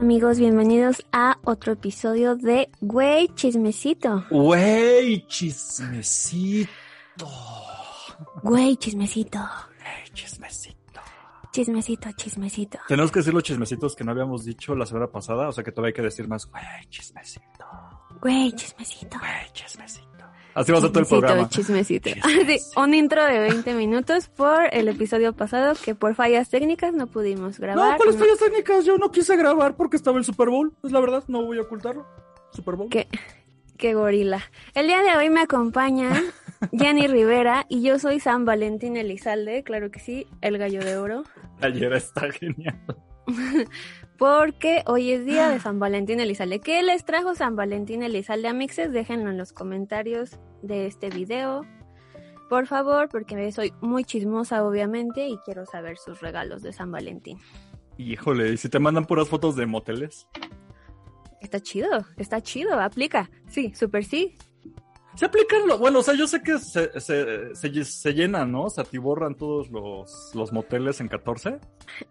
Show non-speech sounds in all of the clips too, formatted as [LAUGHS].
Amigos, bienvenidos a otro episodio de Güey Chismecito. Güey, chismecito. Güey Chismecito. Güey, chismecito. Chismecito, chismecito. Tenemos que decir los chismecitos que no habíamos dicho la semana pasada, o sea que todavía hay que decir más. Güey, chismecito. Güey Chismecito. Güey, chismecito. Así va a ser todo el programa. Chismecito, [LAUGHS] Chismecito. [LAUGHS] Sí, un intro de 20 minutos por el episodio pasado que por fallas técnicas no pudimos grabar. No, ¿cuáles Como- fallas técnicas? Yo no quise grabar porque estaba el Super Bowl. Es la verdad, no voy a ocultarlo. Super Bowl. Qué, qué gorila. El día de hoy me acompaña [LAUGHS] Jenny Rivera y yo soy San Valentín Elizalde, claro que sí, el gallo de oro. Ayer está genial. Porque hoy es día de San Valentín Elizalde. ¿Qué les trajo San Valentín Elizalde a Mixes? Déjenlo en los comentarios de este video. Por favor, porque soy muy chismosa, obviamente, y quiero saber sus regalos de San Valentín. Híjole, ¿y si te mandan puras fotos de moteles? Está chido, está chido, aplica. Sí, súper sí. Se aplican, lo- bueno, o sea, yo sé que se, se, se, se llenan, ¿no? Se atiborran todos los, los moteles en 14.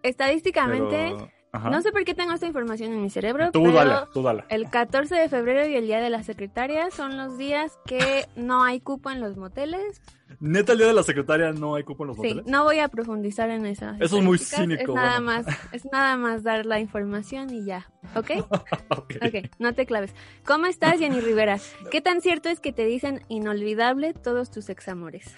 Estadísticamente, Pero... Ajá. no sé por qué tengo esta información en mi cerebro, Tú pero dale, tú dale. el 14 de febrero y el Día de la Secretaria son los días que no hay cupo en los moteles. Neta, el día de la secretaria no hay cupo en los Sí, moteles. no voy a profundizar en eso. Eso es muy cínico, Es nada bueno. más, es nada más dar la información y ya, ¿ok? [LAUGHS] Ok. Ok, no te claves. ¿Cómo estás, [LAUGHS] Jenny Rivera? ¿Qué tan cierto es que te dicen inolvidable todos tus examores?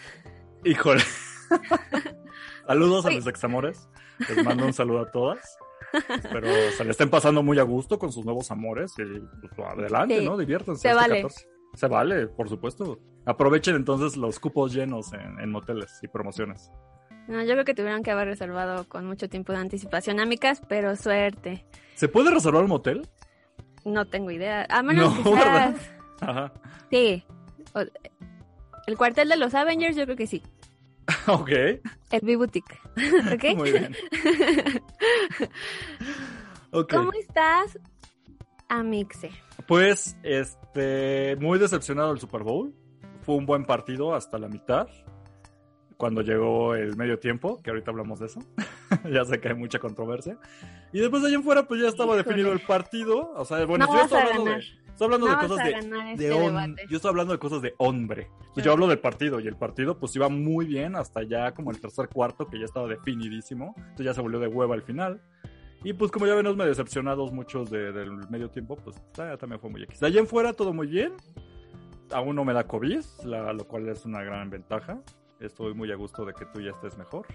Híjole. [LAUGHS] Saludos a mis examores. Les mando un saludo a todas. Espero se le estén pasando muy a gusto con sus nuevos amores. Y pues, adelante, Sí. ¿no? Diviértanse. Se este vale. 14. Se vale, por supuesto. Aprovechen entonces los cupos llenos en, en moteles y promociones. No, yo creo que tuvieron que haber reservado con mucho tiempo de anticipación, amigas, pero suerte. ¿Se puede reservar un motel? No tengo idea. A menos No, seas... Ajá. Sí. O- El cuartel de los Avengers, yo creo que sí. [LAUGHS] Ok. El B-Boutique. [LAUGHS] ¿Ok? Muy bien. [LAUGHS] Ok. ¿Cómo estás, Amixe? Pues, este, muy decepcionado del Super Bowl. Fue un buen partido hasta la mitad. Cuando llegó el medio tiempo, que ahorita hablamos de eso. ya sé que hay mucha controversia. Y después de allá en fuera, pues ya estaba Híjole. definido el partido. O sea, bueno, No yo estoy hablando, de. Estoy hablando No de cosas de, este. Yo estoy hablando de cosas de hombre. Pues Sí. yo hablo del partido y el partido pues iba muy bien hasta ya como el tercer cuarto, que ya estaba definidísimo. Entonces ya se volvió de hueva al final. Y pues como ya venimos medio decepcionados muchos de- del medio tiempo, pues ya también fue muy X. De allá en fuera todo muy bien. Aún no me da COVID, la- lo cual es una gran ventaja. Estoy muy a gusto de que tú ya estés mejor.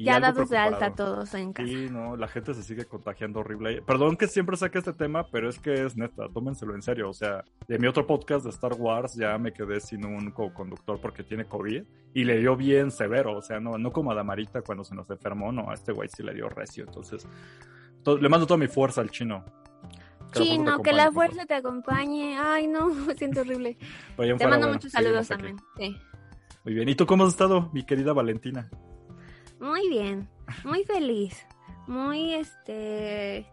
Y Ya dados de alta todos en casa. Sí, no, la gente se sigue contagiando horrible. Perdón que siempre saque este tema, pero es que es neta, tómenselo en serio. O sea, de mi otro podcast de Star Wars ya me quedé sin un co-conductor porque tiene COVID y le dio bien severo. O sea, no, no como a Damarita cuando se nos enfermó, no, a este güey sí le dio recio. Entonces, to- le mando toda mi fuerza al chino. Que Chino, que la fuerza te acompañe. Ay, no, [LAUGHS] me siento horrible. Te mando bueno, muchos saludos también. Sí. Muy bien. ¿Y tú cómo has estado, mi querida Valentina? Muy bien, muy feliz. Muy, este...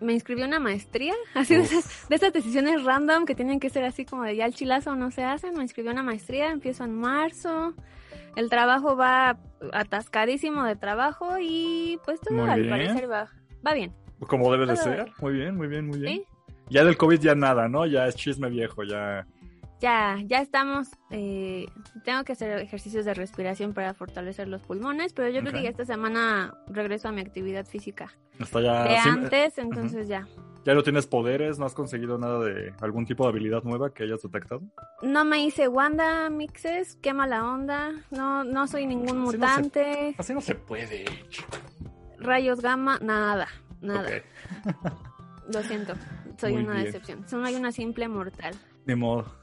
Me inscribí a una maestría, [LAUGHS] así de esas, de esas decisiones random que tienen que ser así como de ya el chilazo no se hacen. Me inscribí a una maestría, empiezo en marzo. El trabajo va atascadísimo de trabajo y pues todo Muy al bien. parecer va, va bien. Como debe de ser. Muy bien, muy bien, muy bien. ¿sí? Ya del COVID ya nada, ¿no? Ya es chisme viejo, ya. Ya, ya estamos. eh, tengo que hacer ejercicios de respiración para fortalecer los pulmones, pero yo creo Ok. que ya esta semana regreso a mi actividad física Está ya. de sí, antes, entonces ya. ya no tienes poderes, no has conseguido nada de algún tipo de habilidad nueva que hayas detectado. No me hice Wanda Mixes, qué mala onda. No, no soy ningún Así no se- mutante. Así no se puede. Rayos gamma, nada, nada. Lo siento, soy Muy una bien. decepción. Soy una simple mortal. Ni modo.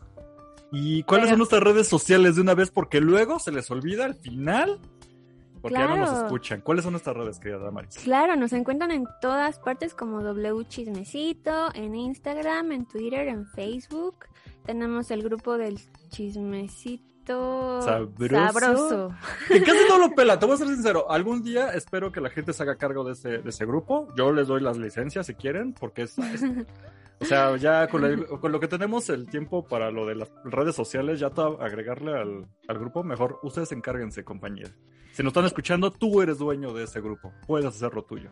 ¿Y cuáles Pero- son nuestras redes sociales de una vez? Porque luego se les olvida al final. Porque ya no nos escuchan. ¿Cuáles son nuestras redes, querida Damaris? Claro, nos encuentran en todas partes como W Chismecito, en Instagram, en Twitter, en Facebook. Tenemos el grupo del Chismecito Sabroso. Sabroso. Que casi no lo pela, te voy a ser sincero. Algún día espero que la gente se haga cargo de ese, de ese grupo. Yo les doy las licencias si quieren, porque es. es- [LAUGHS] o sea, ya con, lo que tenemos el tiempo para lo de las redes sociales, ya to- agregarle al, al grupo, mejor ustedes encárguense, compañía. Si nos están escuchando, tú eres dueño de ese grupo. Puedes hacerlo tuyo.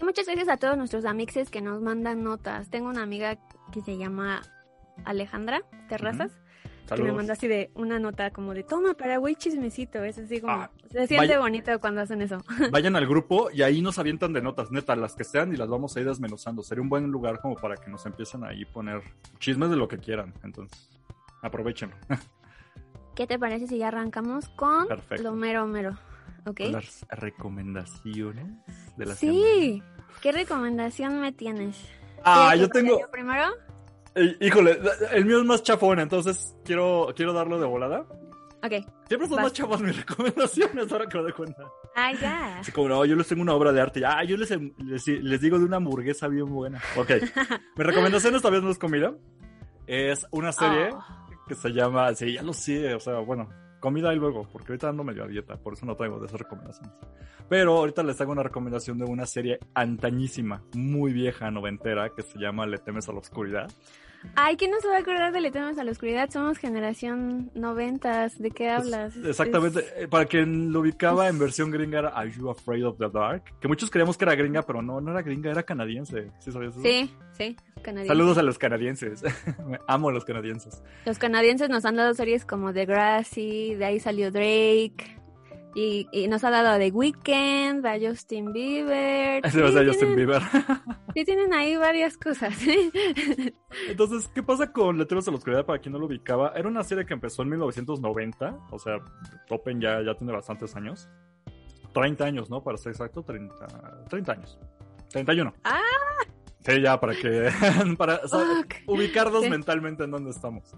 Muchas gracias a todos nuestros amixes que nos mandan notas. Tengo una amiga que se llama Alejandra Terrazas. Que me Saludos. mandó así de una nota como de toma para güey chismecito. Es así como. Ah, se siente vaya- bonito cuando hacen eso. [LAUGHS] Vayan al grupo y ahí nos avientan de notas, neta, las que sean y las vamos a ir desmenuzando. Sería un buen lugar como para que nos empiecen ahí poner chismes de lo que quieran. Entonces, aprovechenlo. [LAUGHS] ¿Qué te parece si ya arrancamos con Perfecto. lo mero mero? ¿Ok? Las recomendaciones de la semana. Sí. ¿Qué recomendación me tienes? Ah, ¿Quieres yo tengo. yo primero? Híjole, el mío es más chafón, entonces quiero, quiero darlo de volada. Ok. Siempre son Vas. más chafas mis [LAUGHS] recomendaciones, ahora que me doy cuenta. Ah, ya. Así como, no, yo les tengo una obra de arte. Ah, yo les, les, les digo de una hamburguesa bien buena. Ok. [LAUGHS] Mi recomendación esta vez no es comida. Es una serie Oh. que se llama. Sí, ya lo sé. O sea, bueno, comida y luego, porque ahorita ando medio a dieta, por eso no traigo de esas recomendaciones. Pero ahorita les hago una recomendación de una serie antañísima, muy vieja, noventera, que se llama Le temes a la oscuridad. Ay, ¿quién no se va a acordar de Le temes a la oscuridad? Somos generación noventas. ¿De qué hablas? Es- exactamente. Es- Eh, Para quien lo ubicaba en versión gringa era Are You Afraid of the Dark? Que muchos creíamos que era gringa, pero no, no era gringa, era canadiense. ¿Sí sabías eso? Sí, sí. canadiense. Saludos a los canadienses. [LAUGHS] Amo a los canadienses. Los canadienses nos han dado series como The Grassy, de ahí salió Drake. Y, y nos ha dado a The Weeknd, a Justin Bieber. [LAUGHS] Va a Sí, Justin tienen- Bieber. [LAUGHS] Sí, tienen ahí varias cosas. [LAUGHS] Entonces, ¿qué pasa con Letreros a la Oscuridad? Para quien no lo ubicaba, era una serie que empezó en 1990. O sea, Open ya, ya tiene bastantes años. 30 años, ¿no? Para ser exacto, 30, 30 años. 31. ¡Ah! Sí, ya, para que. para o sea, ubicarnos Sí. mentalmente en dónde estamos.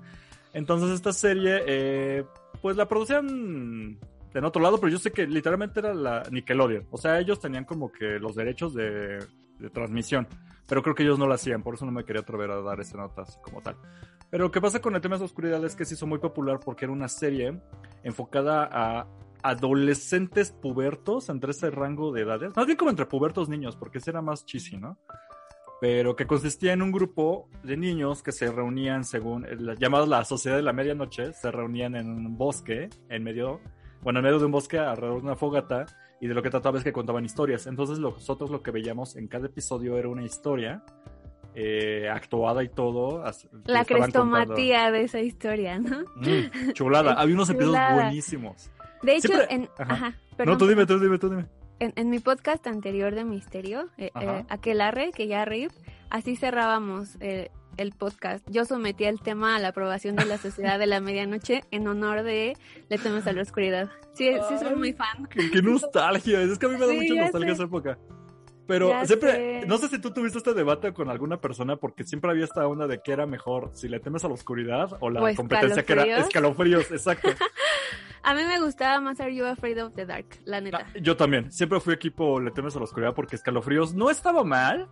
Entonces, esta serie, eh, pues la producían en otro lado, pero yo sé que literalmente era la Nickelodeon. O sea, ellos tenían como que los derechos de, transmisión, pero creo que ellos no lo hacían, por eso no me quería atrever a dar esa nota así como tal. Pero lo que pasa con el tema de oscuridad es que se hizo muy popular porque era una serie enfocada a adolescentes pubertos entre ese rango de edades, más bien como entre pubertos niños, porque ese era más cheesy, ¿no? Pero que consistía en un grupo de niños que se reunían según, la- llamados la Sociedad de la Medianoche, se reunían en un bosque, en medio, bueno, en medio de un bosque alrededor de una fogata, y de lo que trataba es que contaban historias. Entonces nosotros lo que veíamos en cada episodio era una historia eh, actuada y todo. La contando. crestomatía de esa historia, ¿no? Mm, chulada. Había unos episodios Chulada. buenísimos. De hecho, Siempre- en, Ajá. ajá, no, tú dime, tú dime, tú dime. en, en mi podcast anterior de Misterio, eh, eh, Aquelarre, que ya RIP, así cerrábamos eh, el podcast. Yo sometí el tema a la aprobación de la Sociedad de la Medianoche en honor de Le temes a la oscuridad. Sí, sí soy muy fan. Qué, qué nostalgia. Es que a mí me da Sí, mucha nostalgia sé. esa época. Pero Ya siempre, sé. no sé si tú tuviste este debate con alguna persona, porque siempre había esta onda de que era mejor, si le temes a la oscuridad o la O competencia que era escalofríos. escalofríos, exacto. [LAUGHS] A mí me gustaba más Are You Afraid of the Dark, la neta. Ah, Yo también, siempre fui equipo le temes a la oscuridad porque escalofríos no estaba mal,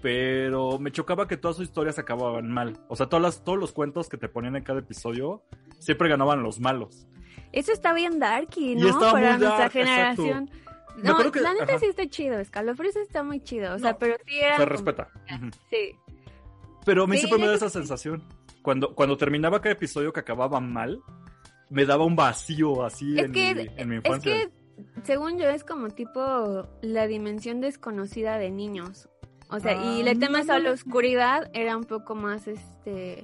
pero me chocaba que todas sus historias acababan mal. O sea, todas las, todos los cuentos que te ponían en cada episodio siempre ganaban los malos. Eso está bien darky, Y ¿no? estaba Para muy nuestra dark, exacto. generación. No, que- la neta ajá. sí está chido, Escalofríos está muy chido, o sea, No, pero sí era Se respeta. Sí. Pero a mí Sí, siempre me da esa sí. sensación. Cuando, cuando terminaba cada episodio que acababa mal, me daba un vacío así Es en, que- mi, en mi Es infancia. que, según yo, es como tipo la dimensión desconocida de niños. O sea, y Ah, le temes a la oscuridad era un poco más este.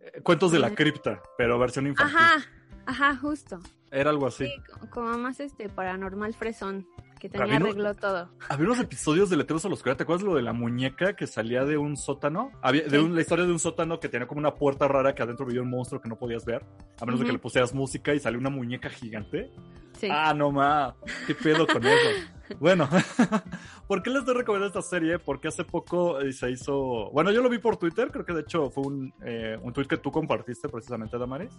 Eh, Cuentos de la Ajá. cripta, pero versión infantil. Ajá, ajá, justo. Era algo así. Sí, co- como más este paranormal fresón, que no- arregló todo. Había unos episodios de Letreros a la Oscuridad. ¿Te acuerdas lo de la muñeca que salía de un sótano? Había, de un- la historia de un sótano que tenía como una puerta rara que adentro vivía un monstruo que no podías ver. A menos de que le pusieras música y salió una muñeca gigante. Sí. Ah, no ma. ¿Qué pedo con eso? Bueno, [LAUGHS] ¿por qué les estoy recomendando esta serie? Porque hace poco eh, se hizo. Bueno, yo lo vi por Twitter, creo que de hecho fue un, eh, un tweet que tú compartiste precisamente, Damaris,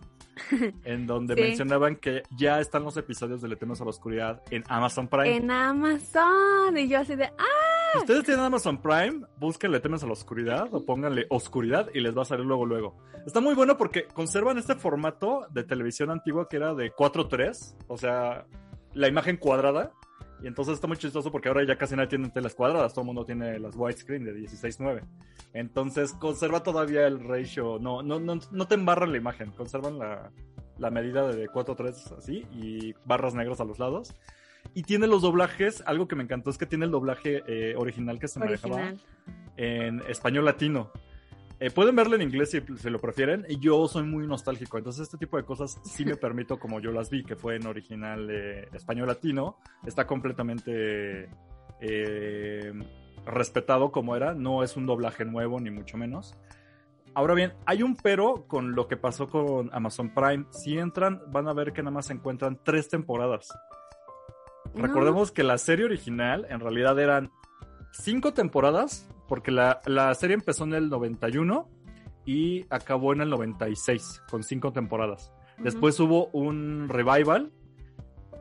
[LAUGHS] en donde Sí. mencionaban que ya están los episodios de Le temes a la oscuridad en Amazon Prime. En Amazon. Y yo así de, ah, ustedes tienen Amazon Prime, busquen Le temes a la oscuridad o pónganle oscuridad y les va a salir luego luego. Está muy bueno porque conservan este formato de televisión antigua que era de 4:3, o sea, la imagen cuadrada. Y entonces está muy chistoso porque ahora ya casi nadie tiene telas cuadradas, todo el mundo tiene las widescreen de 16:9. Entonces conserva todavía el ratio, no, no, no, no te embarran la imagen, conservan la, la medida de 4:3 así y barras negras a los lados. Y tiene los doblajes, algo que me encantó es que tiene el doblaje eh, original que se manejaba original. en español latino. Eh, pueden verlo en inglés si se lo prefieren. Y yo soy muy nostálgico. Entonces, este tipo de cosas sí me permito, como yo las vi, que fue en original eh, español latino. Está completamente eh, respetado como era. No es un doblaje nuevo, ni mucho menos. Ahora bien, hay un pero con lo que pasó con Amazon Prime. Si entran, van a ver que nada más se encuentran tres temporadas. No. Recordemos que la serie original en realidad eran cinco temporadas, porque la, la serie empezó en el 91 y acabó en el 96, con cinco temporadas. Después hubo un revival,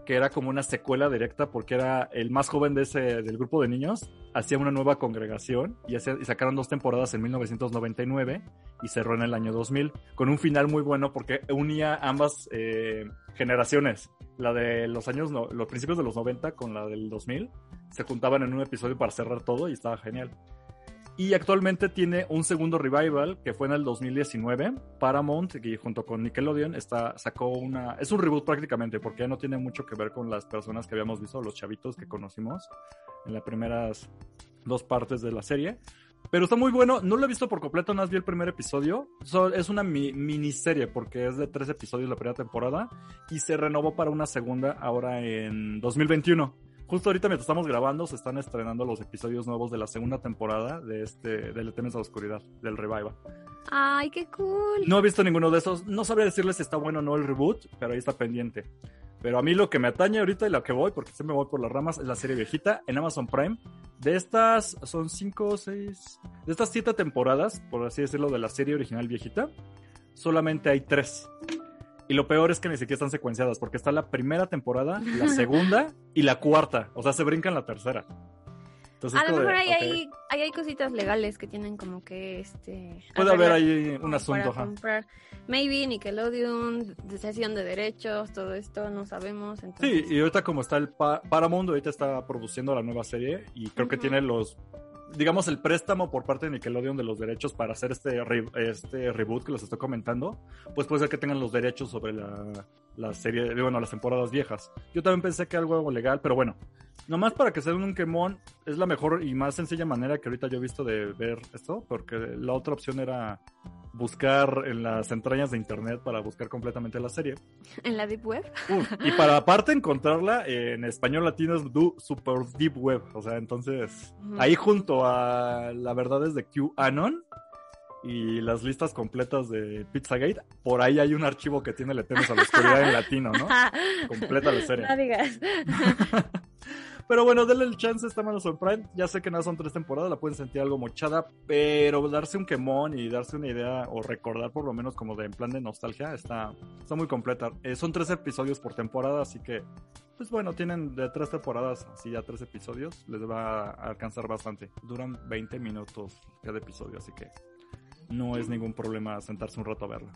que era como una secuela directa, porque era el más joven de ese, del grupo de niños, hacía una nueva congregación y, y sacaron dos temporadas en 1999 y cerró en el año 2000, con un final muy bueno porque unía ambas eh, generaciones, la de los años, no- los principios de los 90 con la del 2000, se juntaban en un episodio para cerrar todo y estaba genial. Y actualmente tiene un segundo revival que fue en el 2019. Paramount, y junto con Nickelodeon, está, sacó una. Es un reboot prácticamente, porque ya no tiene mucho que ver con las personas que habíamos visto, los chavitos que conocimos en las primeras dos partes de la serie. Pero está muy bueno. No lo he visto por completo, nada más vi el primer episodio. So- es una mi- miniserie, porque es de tres episodios la primera temporada. Y se renovó para una segunda ahora en 2021. Justo ahorita mientras estamos grabando se están estrenando los episodios nuevos de la segunda temporada de este de Le temes a la oscuridad, del revival. Ay, qué cool. No he visto ninguno de esos, no sabría decirles si está bueno o no el reboot, pero ahí está pendiente. Pero a mí lo que me atañe ahorita y lo que voy, porque siempre me voy por las ramas, es la serie viejita en Amazon Prime. De estas son cinco o seis, de estas siete temporadas, por así decirlo, de la serie original viejita, solamente hay tres. Y lo peor es que ni siquiera están secuenciadas, porque está la primera temporada, la [LAUGHS] segunda y la cuarta. O sea, se brincan la tercera. Entonces, A lo de, mejor hay, ahí hay cositas legales que tienen como que este. Puede haber ahí un asunto, Para comprar. Maybe Nickelodeon, de cesión de derechos, todo esto, no sabemos. Sí, y ahorita como está el Pa- Paramount, ahorita está produciendo la nueva serie y creo que tiene los, digamos, el préstamo por parte de Nickelodeon de los derechos para hacer este, re- este reboot que les estoy comentando, pues puede ser que tengan los derechos sobre la, la serie, bueno, las temporadas viejas. Yo también pensé que algo legal, pero bueno, nomás para que se den un quemón, es la mejor y más sencilla manera que ahorita yo he visto de ver esto, porque la otra opción era buscar en las entrañas de internet para buscar completamente la serie. en la Deep Web. Uf, y para aparte encontrarla en español latino es du- super deep web. O sea, entonces ahí junto a la verdad es de QAnon y las listas completas de Pizzagate, por ahí hay un archivo que tiene Le a la oscuridad en latino, ¿no? [LAUGHS] Completa la serie. No digas. [LAUGHS] Pero bueno, denle el chance, está Amazon Prime. Ya sé que nada son tres temporadas, la pueden sentir algo mochada, pero darse un quemón y darse una idea o recordar por lo menos como de en plan de nostalgia está, está muy completa. Eh, son tres episodios por temporada, así que, pues bueno, tienen de tres temporadas, así ya tres episodios, les va a alcanzar bastante. Duran 20 minutos cada episodio, así que no es ningún problema sentarse un rato a verla.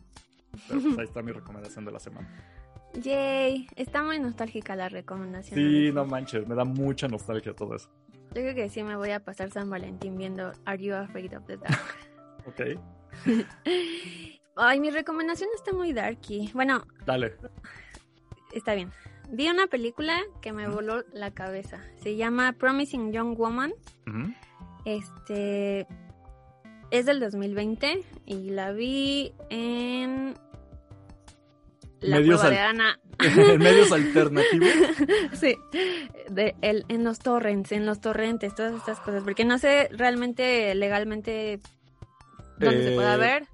Pero pues ahí está mi recomendación de la semana. Yay, está muy nostálgica la recomendación. Sí, no manches, me da mucha nostalgia todo eso. Yo creo que sí me voy a pasar San Valentín viendo Are You Afraid of the Dark? [LAUGHS] Ok, [LAUGHS] Ay, mi recomendación está muy darky. Bueno, dale. está bien. Vi una película que me voló la cabeza. Se llama Promising Young Woman. Este es del 2020 y la vi en la Medios de Ana. [LAUGHS] medios [LAUGHS] alternativos. sí, de el, en los torrents, en los torrentes, todas estas cosas, porque no sé realmente legalmente dónde se Eh, pueda ver.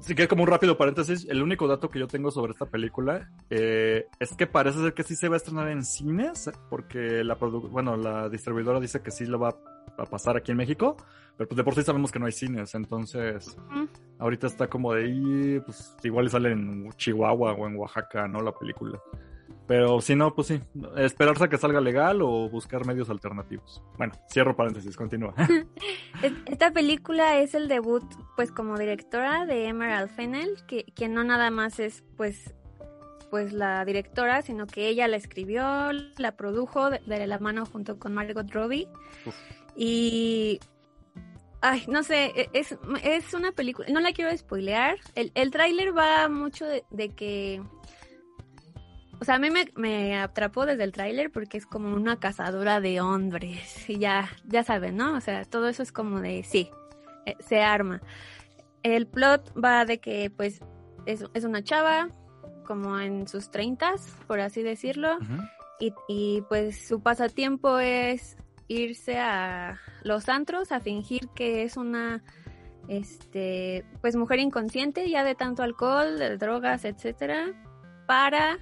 Si que como un rápido paréntesis, el único dato que yo tengo sobre esta película eh, es que parece ser que sí se va a estrenar en cines, porque la bueno, la distribuidora dice que sí lo va a pasar aquí en México, pero pues de por sí sabemos que no hay cines, entonces ahorita está como de ahí, pues igual sale en Chihuahua o en Oaxaca, ¿no? La película. Pero si no, pues sí, esperarse a que salga legal o buscar medios alternativos. Bueno, cierro paréntesis, continúa. [LAUGHS] Esta película es el debut, pues como directora de Emerald Fennell, que, que no nada más es, pues, pues la directora, sino que ella la escribió, la produjo de, la mano junto con Margot Robbie. Y Ay, no sé, e, es, es una película, no la quiero spoilear. El, el tráiler va mucho de, que o sea, a mí me, atrapó desde el tráiler porque es como una cazadora de hombres. Y ya, ya saben, ¿no? O sea, todo eso es como de, sí, eh, se arma. El plot va de que, pues, es, es una chava, como en sus treintas, por así decirlo. y, y pues su pasatiempo es irse a los antros a fingir que es una este pues mujer inconsciente ya de tanto alcohol, de drogas, etcétera, para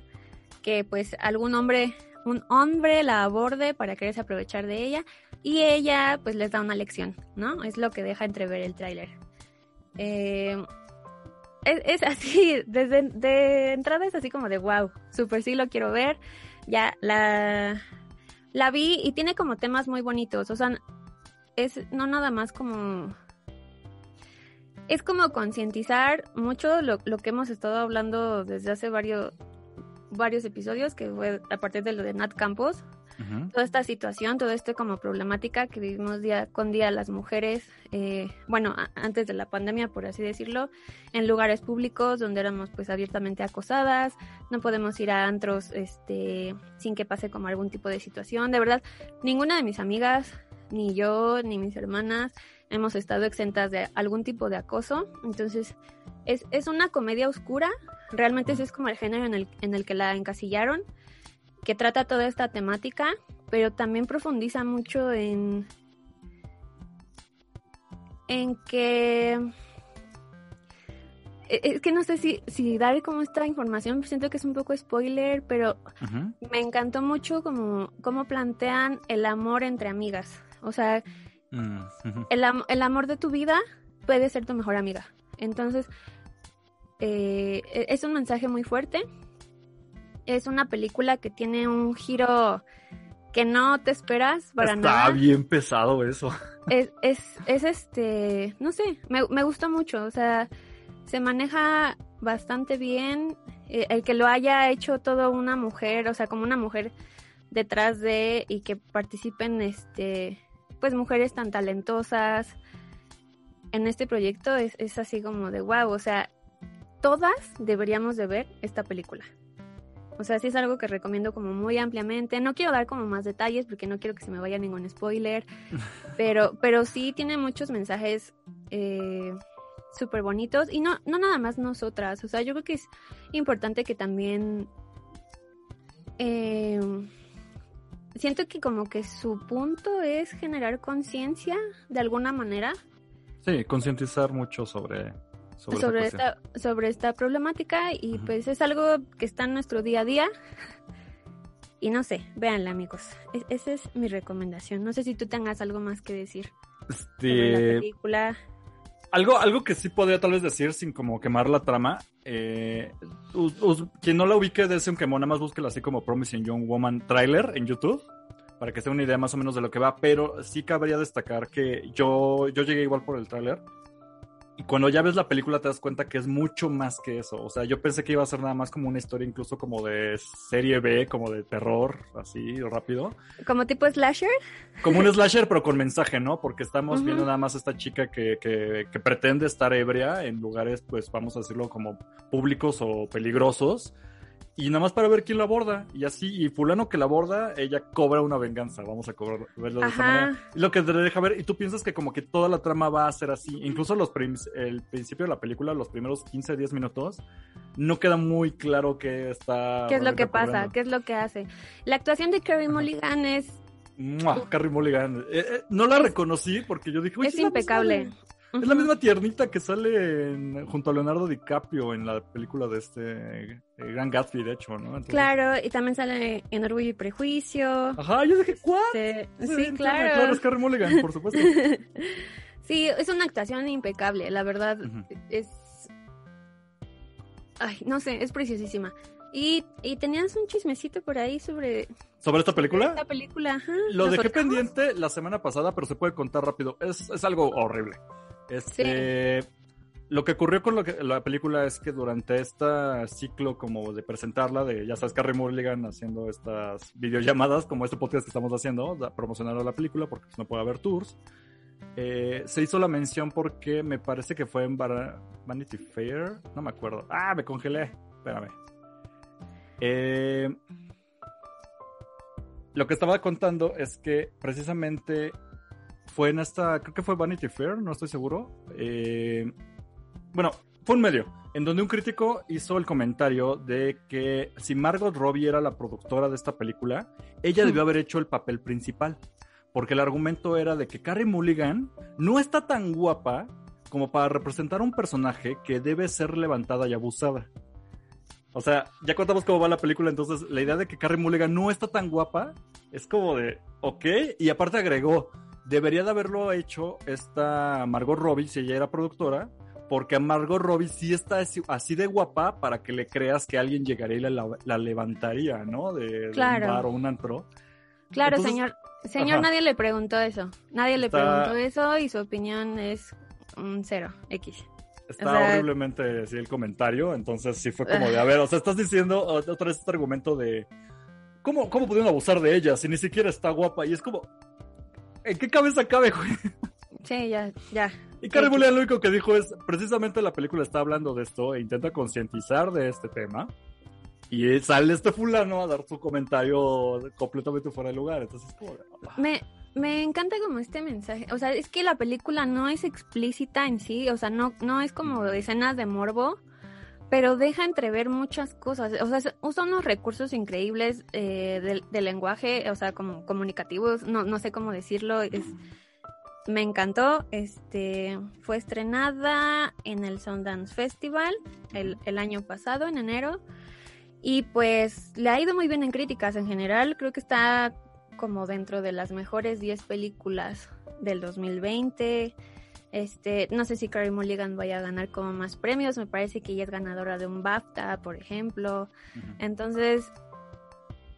que pues algún hombre, un hombre la aborde para quererse aprovechar de ella y ella pues les da una lección, ¿no? Es lo que deja entrever el tráiler. Eh, es, así, [LAUGHS] desde de entrada es así como de wow, super sí lo quiero ver. Ya la, la vi y tiene como temas muy bonitos, o sea, es no nada más como... Es como concientizar mucho lo, lo que hemos estado hablando desde hace varios, varios episodios, que fue a partir de lo de Nat Campos, toda esta situación, toda esta como problemática que vivimos día con día las mujeres, eh, bueno, antes de la pandemia, por así decirlo, en lugares públicos donde éramos pues abiertamente acosadas, no podemos ir a antros este, sin que pase como algún tipo de situación. De verdad, ninguna de mis amigas, ni yo, ni mis hermanas, hemos estado exentas de algún tipo de acoso. Entonces, es, es una comedia oscura, Realmente ese es como el género en el, en el que la encasillaron, que trata toda esta temática, pero también profundiza mucho en, en que e, es que no sé si, si dar como esta información, siento que es un poco spoiler, pero me encantó mucho como cómo plantean el amor entre amigas. O sea, mm, el, el, amor de tu vida puede ser tu mejor amiga. Entonces, eh, e-, es un mensaje muy fuerte. Es una película que tiene un giro que no te esperas para nada. Está bien pesado eso. [LAUGHS] Es, es, este, no sé, me, me gusta mucho. O sea, se maneja bastante bien. Eh, el que lo haya hecho todo una mujer, o sea, como una mujer detrás de y que participen, este, pues mujeres tan talentosas en este proyecto es, es así como de wow. O sea, todas deberíamos de ver esta película. O sea, sí es algo que recomiendo como muy ampliamente. No quiero dar como más detalles porque no quiero que se me vaya ningún spoiler. [LAUGHS] Pero, pero sí tiene muchos mensajes eh, súper bonitos. Y no, no nada más nosotras. O sea, yo creo que es importante que también... Eh, siento que como que su punto es generar conciencia de alguna manera. Sí, concientizar mucho sobre sobre, esta, sobre esta problemática y pues es algo que está en nuestro día a día. [LAUGHS] Y no sé, véanla amigos. esa es mi recomendación. No sé si tú tengas algo más que decir este... la película. Algo, algo que sí podría tal vez decir sin como quemar la trama. Eh, quien no la ubique, de un quemón, nada más búsquela así como Promising Young Woman trailer en YouTube para que se una idea más o menos de lo que va, pero sí cabría destacar que yo, yo llegué igual por el tráiler y cuando ya ves la película te das cuenta que es mucho más que eso. O sea, yo pensé que iba a ser nada más como una historia incluso como de serie B, como de terror, así rápido. ¿Como tipo slasher? Como un slasher, pero con mensaje, ¿no? Porque estamos viendo nada más esta chica que, que, que pretende estar ebria en lugares, pues vamos a decirlo, como públicos o peligrosos y nada más para ver quién la aborda. Y así, y fulano que la aborda, ella cobra una venganza. Vamos a cobrar, verlo de esa manera. lo que te deja ver, y tú piensas que como que toda la trama va a ser así. Incluso los el principio de la película, los primeros 15, 10 minutos, no queda muy claro qué está. ¿Qué es lo que pasa? ¿Qué es lo que hace? La actuación de Carrie Mulligan es. Carrie Mulligan. Eh, eh, no la reconocí porque yo dije, es impecable. Es la misma tiernita que sale en- junto a Leonardo DiCaprio en la película de este eh, Gran Gatsby, de hecho, ¿no? Entonces- Claro, y también sale en Orgullo y Prejuicio. Ajá, yo dije, ¿cuál? Sí, sí, claro. claro. es Carey Mulligan, por supuesto. [LAUGHS] sí, es una actuación impecable, la verdad. Es. Ay, no sé, es preciosísima. Y, y tenías un chismecito por ahí sobre ¿Sobre esta película? esta película. Ajá. Lo ¿Lo dejé soltamos? pendiente la semana pasada, pero se puede contar rápido. Es, es algo horrible. Este, Lo que ocurrió con la película es que durante este ciclo como de presentarla, de ya sabes, Carrie Mulligan haciendo estas videollamadas, como este podcast que estamos haciendo, promocionando la película porque pues, no puede haber tours, eh, se hizo la mención porque me parece que fue en Bar- Vanity Fair, no me acuerdo. Ah, me congelé, espérame. Eh, lo que estaba contando es que precisamente fue en esta, creo que fue Vanity Fair, no estoy seguro. Eh, bueno, fue un medio en donde un crítico hizo el comentario de que si Margot Robbie era la productora de esta película, ella debió haber hecho el papel principal. Porque el argumento era de que Carrie Mulligan no está tan guapa como para representar un personaje que debe ser levantada y abusada. O sea, ya contamos cómo va la película, entonces la idea de que Carrie Mulligan no está tan guapa es como de, ok, y aparte agregó, debería de haberlo hecho esta Margot Robbie si ella era productora, porque a Margot Robbie sí está así, de guapa para que le creas que alguien llegaría y la, la- la levantaría, ¿no? De, de Claro. un bar o un antro. Claro, Entonces- señor. Señor, Ajá. nadie le preguntó eso. Nadie le Está- preguntó eso y su opinión es un cero, X. Está O sea- horriblemente así el comentario, entonces sí fue como de, a [LAUGHS] ver, o sea, estás diciendo otra vez este argumento de, ¿cómo, cómo pudieron abusar de ella si ni siquiera está guapa? Y es como, ¿en qué cabeza cabe, güey? Sí, ya, ya. Y. Mulligan lo único que dijo es, precisamente la película está hablando de esto e intenta concientizar de este tema. Y sale este fulano a dar su comentario completamente fuera de lugar. Entonces, como ah, Me, me encanta como este mensaje. O sea, es que la película no es explícita en sí. O sea, no, no es como escenas de morbo. Pero deja entrever muchas cosas. O sea, se- usa unos recursos increíbles eh, del, del lenguaje, o sea, como comunicativos. No, no sé cómo decirlo. Me encantó. Este fue estrenada en el Sundance Festival el, el año pasado, en enero. Y pues le ha ido muy bien en críticas en general. Creo que está como dentro de las mejores 10 películas del 2020. Este, no sé si Carey Mulligan vaya a ganar como más premios. Me parece que ella es ganadora de un BAFTA, por ejemplo. Entonces,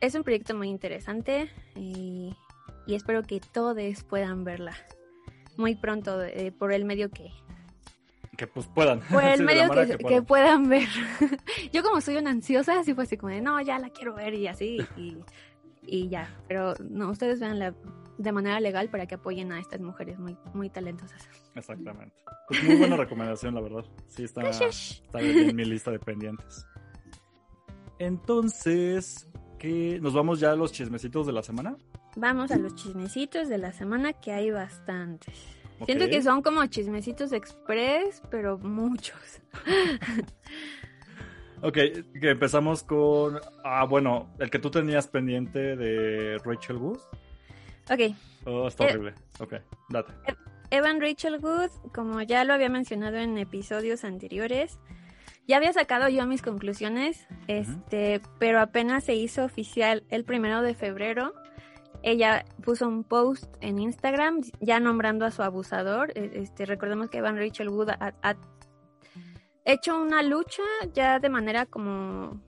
es un proyecto muy interesante y, y espero que todos puedan verla muy pronto eh, por el medio que que pues puedan. [LAUGHS] por el Sí, la medio que, que puedan. puedan ver. [LAUGHS] Yo como soy una ansiosa, así fue así como de, no, ya la quiero ver y así, y, y ya. Pero no, ustedes veanla de manera legal para que apoyen a estas mujeres muy, muy talentosas. Exactamente. Pues muy buena recomendación, la verdad. Sí, está, bien en mi lista de pendientes. Entonces, ¿qué? ¿nos vamos ya a los chismecitos de la semana? Vamos a los chismecitos de la semana, que hay bastantes. Siento que son como chismecitos express, pero muchos. [LAUGHS] Ok, que empezamos con. Ah, bueno, el que tú tenías pendiente de Rachel Wood. Ok, Oh, está Eh. horrible. Ok, date. Evan Rachel Wood, como ya lo había mencionado en episodios anteriores, ya había sacado yo mis conclusiones, este, pero apenas se hizo oficial el primero de febrero. Ella puso un post en Instagram ya nombrando a su abusador. E- Este, recordemos que Evan Rachel Wood ha, ha hecho una lucha ya de manera como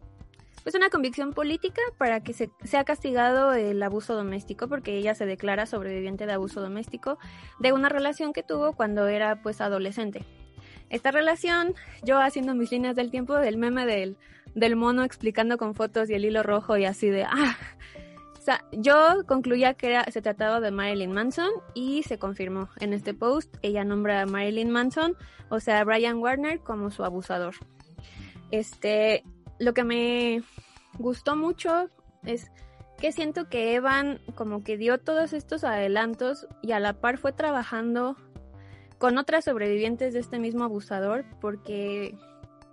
pues una convicción política para que se, sea castigado el abuso doméstico porque ella se declara sobreviviente de abuso doméstico de una relación que tuvo cuando era pues adolescente. Esta relación, yo haciendo mis líneas del tiempo del meme del, del mono explicando con fotos y el hilo rojo y así de ah. O sea, yo concluía que era, se trataba de Marilyn Manson y se confirmó en este post. Ella nombra a Marilyn Manson, o sea, Brian Warner como su abusador. Este, lo que me gustó mucho es que siento que Evan como que dio todos estos adelantos y a la par fue trabajando con otras sobrevivientes de este mismo abusador porque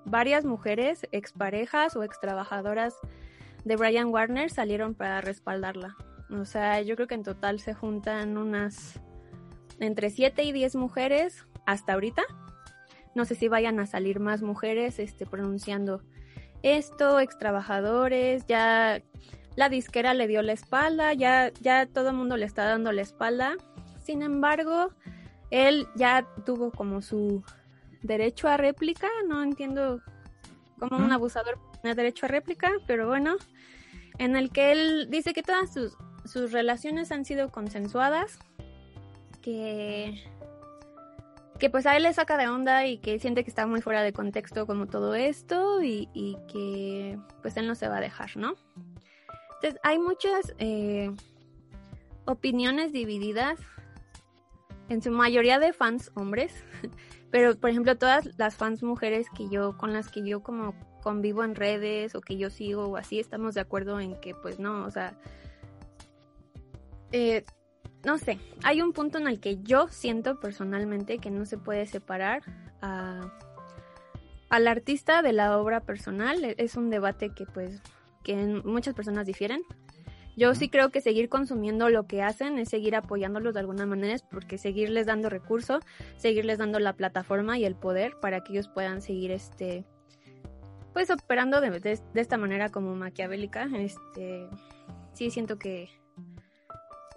varias mujeres, exparejas o extrabajadoras de Brian Warner salieron para respaldarla. O sea, yo creo que en total se juntan unas entre 7 y 10 mujeres hasta ahorita. No sé si vayan a salir más mujeres este, pronunciando esto, ex trabajadores, ya la disquera le dio la espalda, ya, ya todo el mundo le está dando la espalda. Sin embargo, él ya tuvo como su derecho a réplica, no entiendo cómo un abusador tiene derecho a réplica, pero bueno, en el que él dice que todas sus, sus relaciones han sido consensuadas, que que pues a él le saca de onda y que siente que está muy fuera de contexto como todo esto y, que pues él no se va a dejar, ¿no? Entonces hay muchas eh, opiniones divididas, en su mayoría de fans hombres, [LAUGHS] pero por ejemplo todas las fans mujeres que yo, con las que yo como convivo en redes o que yo sigo o así, estamos de acuerdo en que pues no, o sea, eh, no sé, hay un punto en el que yo siento personalmente que no se puede separar a, al artista de la obra personal. E, es un debate que pues que muchas personas difieren. Yo sí creo que seguir consumiendo lo que hacen es seguir apoyándolos de alguna manera, es porque seguirles dando recursos, seguirles dando la plataforma y el poder para que ellos puedan seguir este pues operando de, de, de esta manera como maquiavélica. Este sí siento que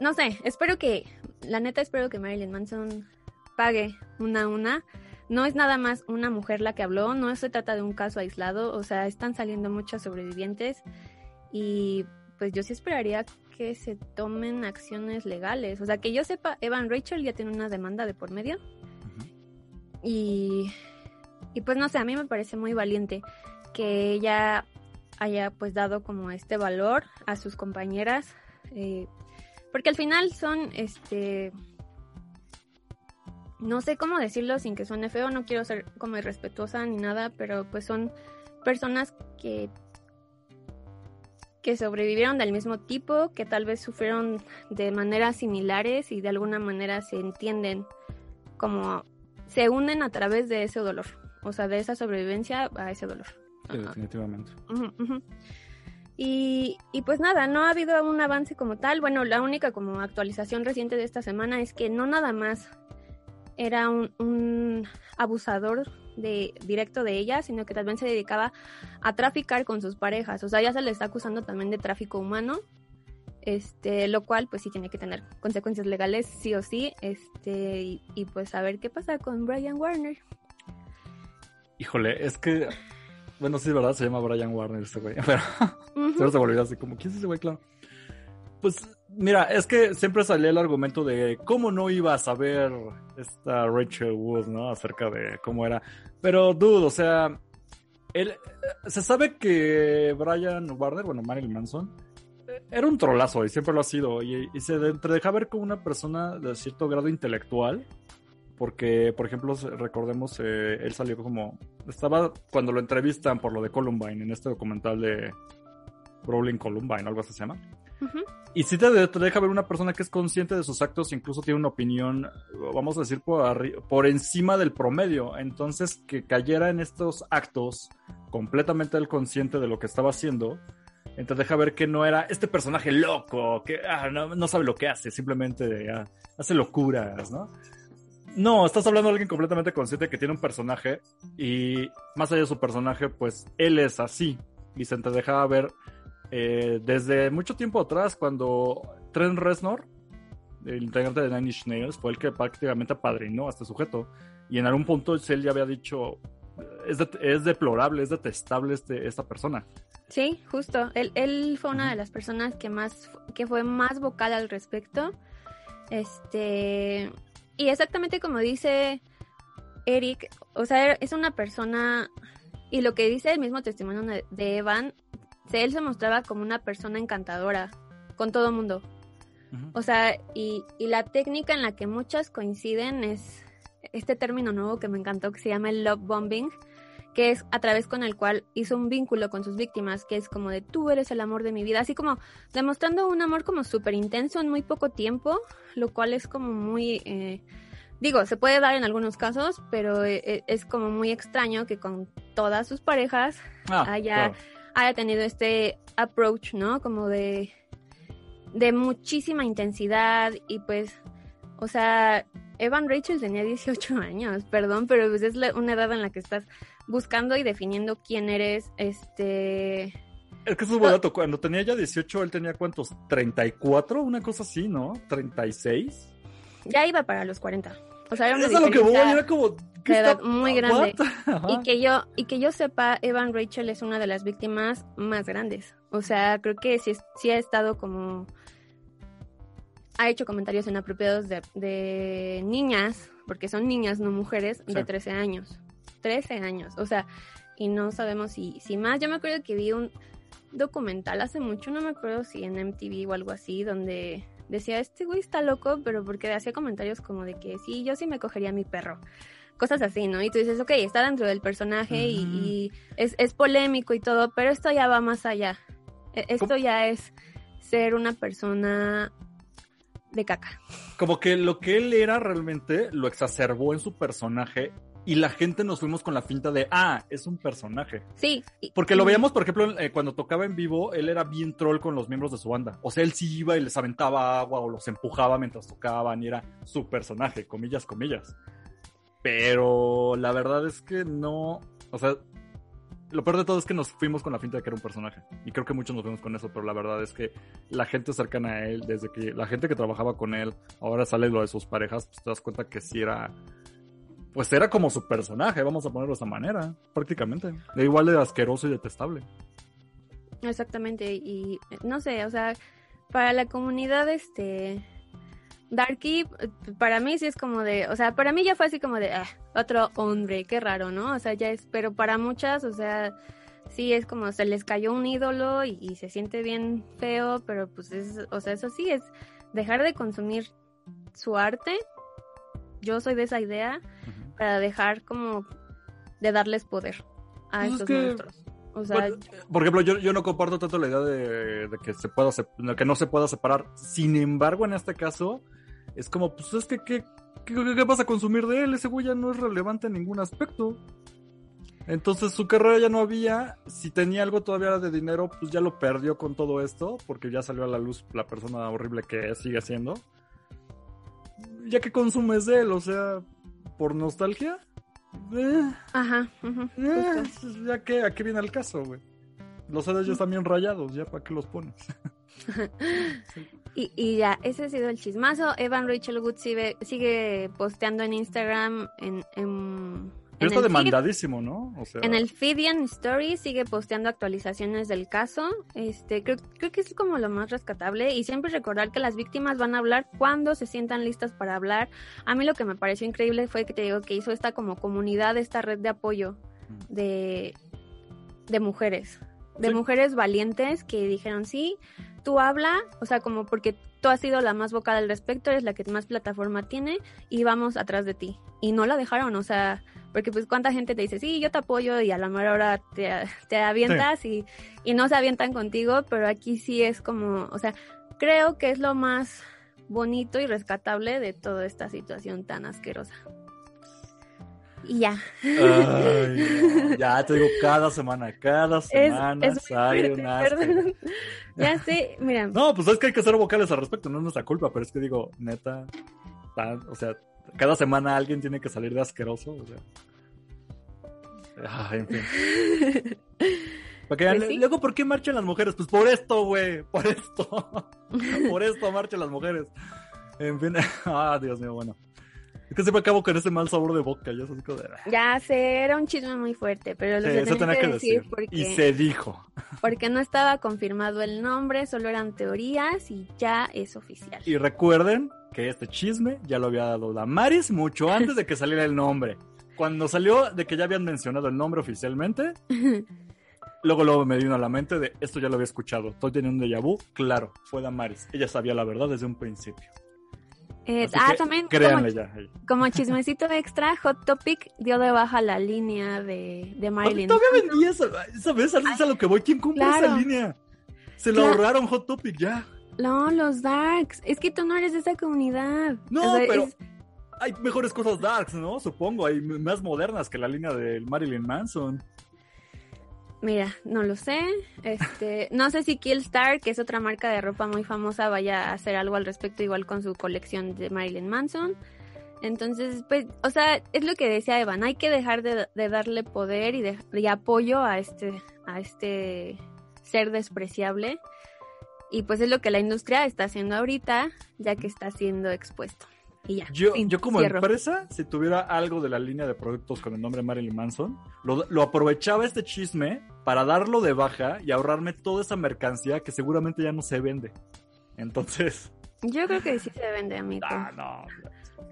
no sé, espero que, la neta espero que Marilyn Manson pague una a una. No es nada más una mujer la que habló, no se trata de un caso aislado, o sea, están saliendo muchos sobrevivientes y pues yo sí esperaría que se tomen acciones legales. O sea, que yo sepa, Evan Rachel ya tiene una demanda de por medio. Y, y pues no sé, a mí me parece muy valiente que ella haya pues dado como este valor a sus compañeras. Eh, porque al final son, este, no sé cómo decirlo sin que suene feo, no quiero ser como irrespetuosa ni nada, pero pues son personas que que sobrevivieron del mismo tipo, que tal vez sufrieron de maneras similares y de alguna manera se entienden como se unen a través de ese dolor, o sea, de esa sobrevivencia a ese dolor. Sí, definitivamente. Y, pues nada, no ha habido un avance como tal. Bueno, la única como actualización reciente de esta semana es que no nada más era un, abusador de directo de ella, sino que también se dedicaba a traficar con sus parejas. O sea, ya se le está acusando también de tráfico humano. Este, lo cual pues sí tiene que tener consecuencias legales sí o sí, este, y, y pues a ver qué pasa con Brian Warner. Híjole, es que bueno, sí, ¿verdad? Se llama Brian Warner este güey. [LAUGHS] Pero uh se volvió así como, ¿quién es ese güey? Claro. Pues mira, es que siempre salía el argumento de cómo no iba a saber esta Rachel Wood, ¿no? Acerca de cómo era. Pero, dude, o sea, él, se sabe que Brian Warner, bueno, Marilyn Manson, era un trolazo y siempre lo ha sido. Y, y se deja ver como una persona de cierto grado intelectual porque, por ejemplo, recordemos, eh, él salió como, estaba cuando lo entrevistan por lo de Columbine, en este documental de Brawling Columbine, algo así se llama. Y sí te, deja ver una persona que es consciente de sus actos, incluso tiene una opinión, vamos a decir, por, por encima del promedio. Entonces, que cayera en estos actos completamente el consciente de lo que estaba haciendo, entonces deja ver que no era este personaje loco, que ah, no, sabe lo que hace, simplemente ah, hace locuras, ¿no? No, estás hablando de alguien completamente consciente que tiene un personaje y más allá de su personaje, pues él es así y se te dejaba ver eh, desde mucho tiempo atrás cuando Trent Reznor, el integrante de Nine Inch Nails, fue el que prácticamente apadrinó a este sujeto y en algún punto él ya había dicho es, es deplorable, es detestable este, esta persona. Sí, justo. Él, él fue una de las personas que más que fue más vocal al respecto. Este y exactamente como dice Eric, o sea, es una persona, y lo que dice el mismo testimonio de Evan, él se mostraba como una persona encantadora con todo el mundo. O sea, y, y, la técnica en la que muchas coinciden es este término nuevo que me encantó, que se llama el love bombing, que es a través con el cual hizo un vínculo con sus víctimas, que es como de tú eres el amor de mi vida, así como demostrando un amor como súper intenso en muy poco tiempo, lo cual es como muy, eh, digo, se puede dar en algunos casos, pero eh, eh, es como muy extraño que con todas sus parejas ah, haya, haya tenido este approach, ¿no? Como de, de muchísima intensidad y pues, o sea, Evan Rachel tenía 18 años, perdón, pero pues es una edad en la que estás buscando y definiendo quién eres, este... Es que eso es buen dato. Cuando tenía ya 18, él tenía cuántos? ¿34? Una cosa así, ¿no? ¿36? Ya iba para los 40. O sea, era una es a lo que voy, era como... De edad muy grande. [LAUGHS] Y que, yo, y que yo sepa, Evan Rachel es una de las víctimas más grandes. O sea, creo que sí, sí ha estado como... Ha hecho comentarios inapropiados de, de niñas, porque son niñas, no mujeres, de 13 años. 13 años. O sea, y no sabemos si, si más. Yo me acuerdo que vi un documental hace mucho, no me acuerdo si en MTV o algo así, donde decía, este güey está loco, pero porque hacía comentarios como de que sí, yo sí me cogería a mi perro. Cosas así, ¿no? Y tú dices, ok, está dentro del personaje y, es, es, polémico y todo, pero esto ya va más allá. E, esto ya es ser una persona de caca. Como que lo que él era realmente lo exacerbó en su personaje y la gente nos fuimos con la finta de, ah, es un personaje. Sí. Porque lo veíamos, por ejemplo, eh, cuando tocaba en vivo, él era bien troll con los miembros de su banda. O sea, él sí iba y les aventaba agua o los empujaba mientras tocaban y era su personaje, comillas, comillas. Pero la verdad es que no, o sea, lo peor de todo es que nos fuimos con la finta de que era un personaje. Y creo que muchos nos fuimos con eso, pero la verdad es que la gente cercana a él, desde que la gente que trabajaba con él, ahora sale lo de sus parejas, pues te das cuenta que sí era pues era como su personaje, vamos a ponerlo de esa manera, prácticamente. De igual de asqueroso y detestable. Exactamente, y no sé, o sea, para la comunidad, este, Darky, para mí sí es como de, o sea, para mí ya fue así como de, ah, otro hombre, qué raro, ¿no? O sea, ya es, pero para muchas, o sea, sí es como se les cayó un ídolo y, se siente bien feo, pero pues es, o sea, eso sí es dejar de consumir su arte. Yo soy de esa idea para dejar como de darles poder a pues estos monstruos. O sea, por ejemplo, yo, yo, no comparto tanto la idea de, que se pueda que no se pueda separar. Sin embargo, en este caso, es como, pues es que ¿qué, qué, vas a consumir de él? Ese güey ya no es relevante en ningún aspecto. Entonces su carrera ya no había. Si tenía algo todavía de dinero, pues ya lo perdió con todo esto, porque ya salió a la luz la persona horrible que sigue siendo. Ya que consumes de él, o sea, por nostalgia. Eh, Ajá. Eh, ya que, ¿a qué viene el caso, güey? Los CDs ya están bien rayados, ya para qué los pones. [LAUGHS] [LAUGHS] y, y, ya, ese ha sido el chismazo. Evan Rachel Wood sigue, sigue posteando en Instagram en, en pero está demandadísimo, ¿no? En el Fidian Story sigue posteando actualizaciones del caso. Este, creo, creo que es como lo más rescatable. Y siempre recordar que las víctimas van a hablar cuando se sientan listas para hablar. A mí lo que me pareció increíble fue que te digo que hizo esta como comunidad, esta red de apoyo mm. de, de mujeres. De mujeres valientes que dijeron, sí, tú habla, o sea, como porque tú has sido la más vocal al respecto, eres la que más plataforma tiene y vamos atrás de ti. Y no la dejaron, o sea, porque pues cuánta gente te dice, sí, yo te apoyo y a la mejor hora te, te avientas y, y no se avientan contigo, pero aquí sí es como, o sea, creo que es lo más bonito y rescatable de toda esta situación tan asquerosa. Y ya. [LAUGHS] ya te digo, cada semana, cada semana sale una. Ya sé, mira. No, pues es que hay que ser vocales al respecto, no es nuestra culpa, pero es que digo, neta, o sea, cada semana alguien tiene que salir de asqueroso, o sea. Ah, en fin. [LAUGHS] Pues luego, ¿por qué marchan las mujeres? Pues por esto, güey, por esto. [LAUGHS] por esto marchan las mujeres. En fin, ah, Dios mío, bueno. Es que siempre acabo con ese mal sabor de boca. Ya, de... ya sé, era un chisme muy fuerte, pero lo sí, tenía que, decir. Porque, y se dijo. [LAUGHS] Porque no estaba confirmado el nombre, solo eran teorías y ya es oficial. Y recuerden que este chisme ya lo había dado Damaris mucho antes de que saliera el nombre. Cuando salió de que ya habían mencionado el nombre oficialmente, [LAUGHS] luego, luego me vino a la mente de esto ya lo había escuchado. Estoy teniendo un déjà vu. Claro, fue Damaris. Ella sabía la verdad desde un principio. Eh, ah, también como, ya, como, chismecito extra, Hot Topic dio de baja la línea de, de Marilyn. Todavía vendía esa, esa vez, a lo que voy. ¿Quién cumple esa línea? Se la ahorraron Hot Topic ya. No, los Darks. Es que tú no eres de esa comunidad. No, pero hay mejores cosas Darks, ¿no? Supongo. Hay más modernas que la línea del Marilyn Manson. Mira, no lo sé. Este, no sé si Killstar, que es otra marca de ropa muy famosa, vaya a hacer algo al respecto, igual con su colección de Marilyn Manson. Entonces, pues, o sea, es lo que decía Evan, hay que dejar de, de darle poder y de, de apoyo a este, a este ser despreciable. Y pues es lo que la industria está haciendo ahorita, ya que está siendo expuesto. Y ya. Yo, fin, yo como cierro. empresa, si tuviera algo de la línea de productos con el nombre Marilyn Manson, lo, lo aprovechaba este chisme para darlo de baja y ahorrarme toda esa mercancía que seguramente ya no se vende. Entonces, Yo creo que sí se vende, amigo. ah, no.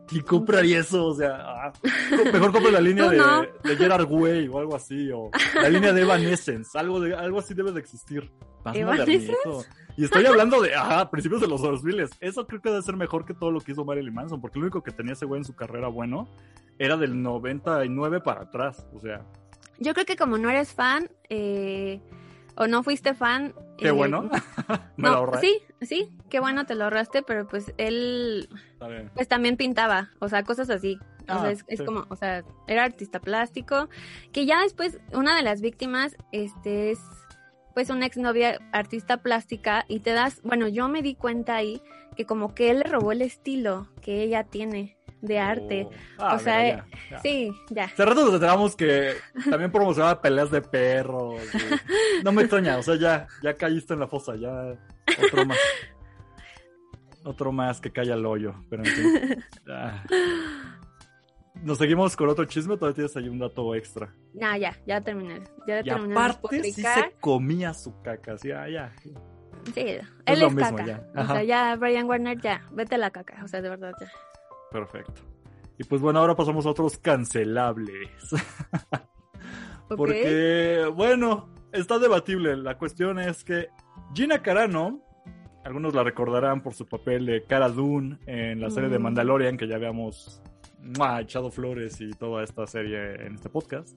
¿Quién compraría eso? O sea, ah, mejor compre la línea [LAUGHS] de, no. de Gerard Way o algo así, o la línea de Evanescence, algo, de, algo así debe de existir. Más. Y estoy hablando de, ajá, principios de los 2000. Eso creo que debe ser mejor que todo lo que hizo Marilyn Manson, porque lo único que tenía ese güey en su carrera bueno era del 99 para atrás. O sea, Yo creo que como no eres fan, eh, o no fuiste fan. qué eh, bueno. [LAUGHS] [LAUGHS] Me no, la ahorré. sí, sí, qué bueno te lo ahorraste, pero pues él pues también pintaba, o sea, cosas así. O Ah, sea, es, es sí. como, o sea, era artista plástico, que ya después una de las víctimas, este, es pues una exnovia artista plástica y te das, bueno, yo me di cuenta ahí que como que él le robó el estilo que ella tiene de arte. Oh. Ah, o sea, mira, ya, ya. Sí, ya. Hace rato nos enteramos que también promocionaba peleas de perros. y- No me extraña, o sea, ya, ya caíste en la fosa, ya otro más. Otro más que cae al hoyo, pero en fin. Ya. Nos seguimos con otro chisme, todavía tienes ahí un dato extra. No, ya, ya terminé. Ya Y terminé aparte sí se comía su caca, sí, ah, ya. Sí, él es mismo, caca. ya. O sea, ya, Brian Warner, ya, vete a la caca. O sea, de verdad, ya. Perfecto. Y pues bueno, ahora pasamos a otros cancelables. [LAUGHS] Porque, bueno, está debatible. La cuestión es que Gina Carano, algunos la recordarán por su papel de Cara Dune en la serie de Mm. Mandalorian, que ya habíamos ¡mua! echado flores y toda esta serie en este podcast.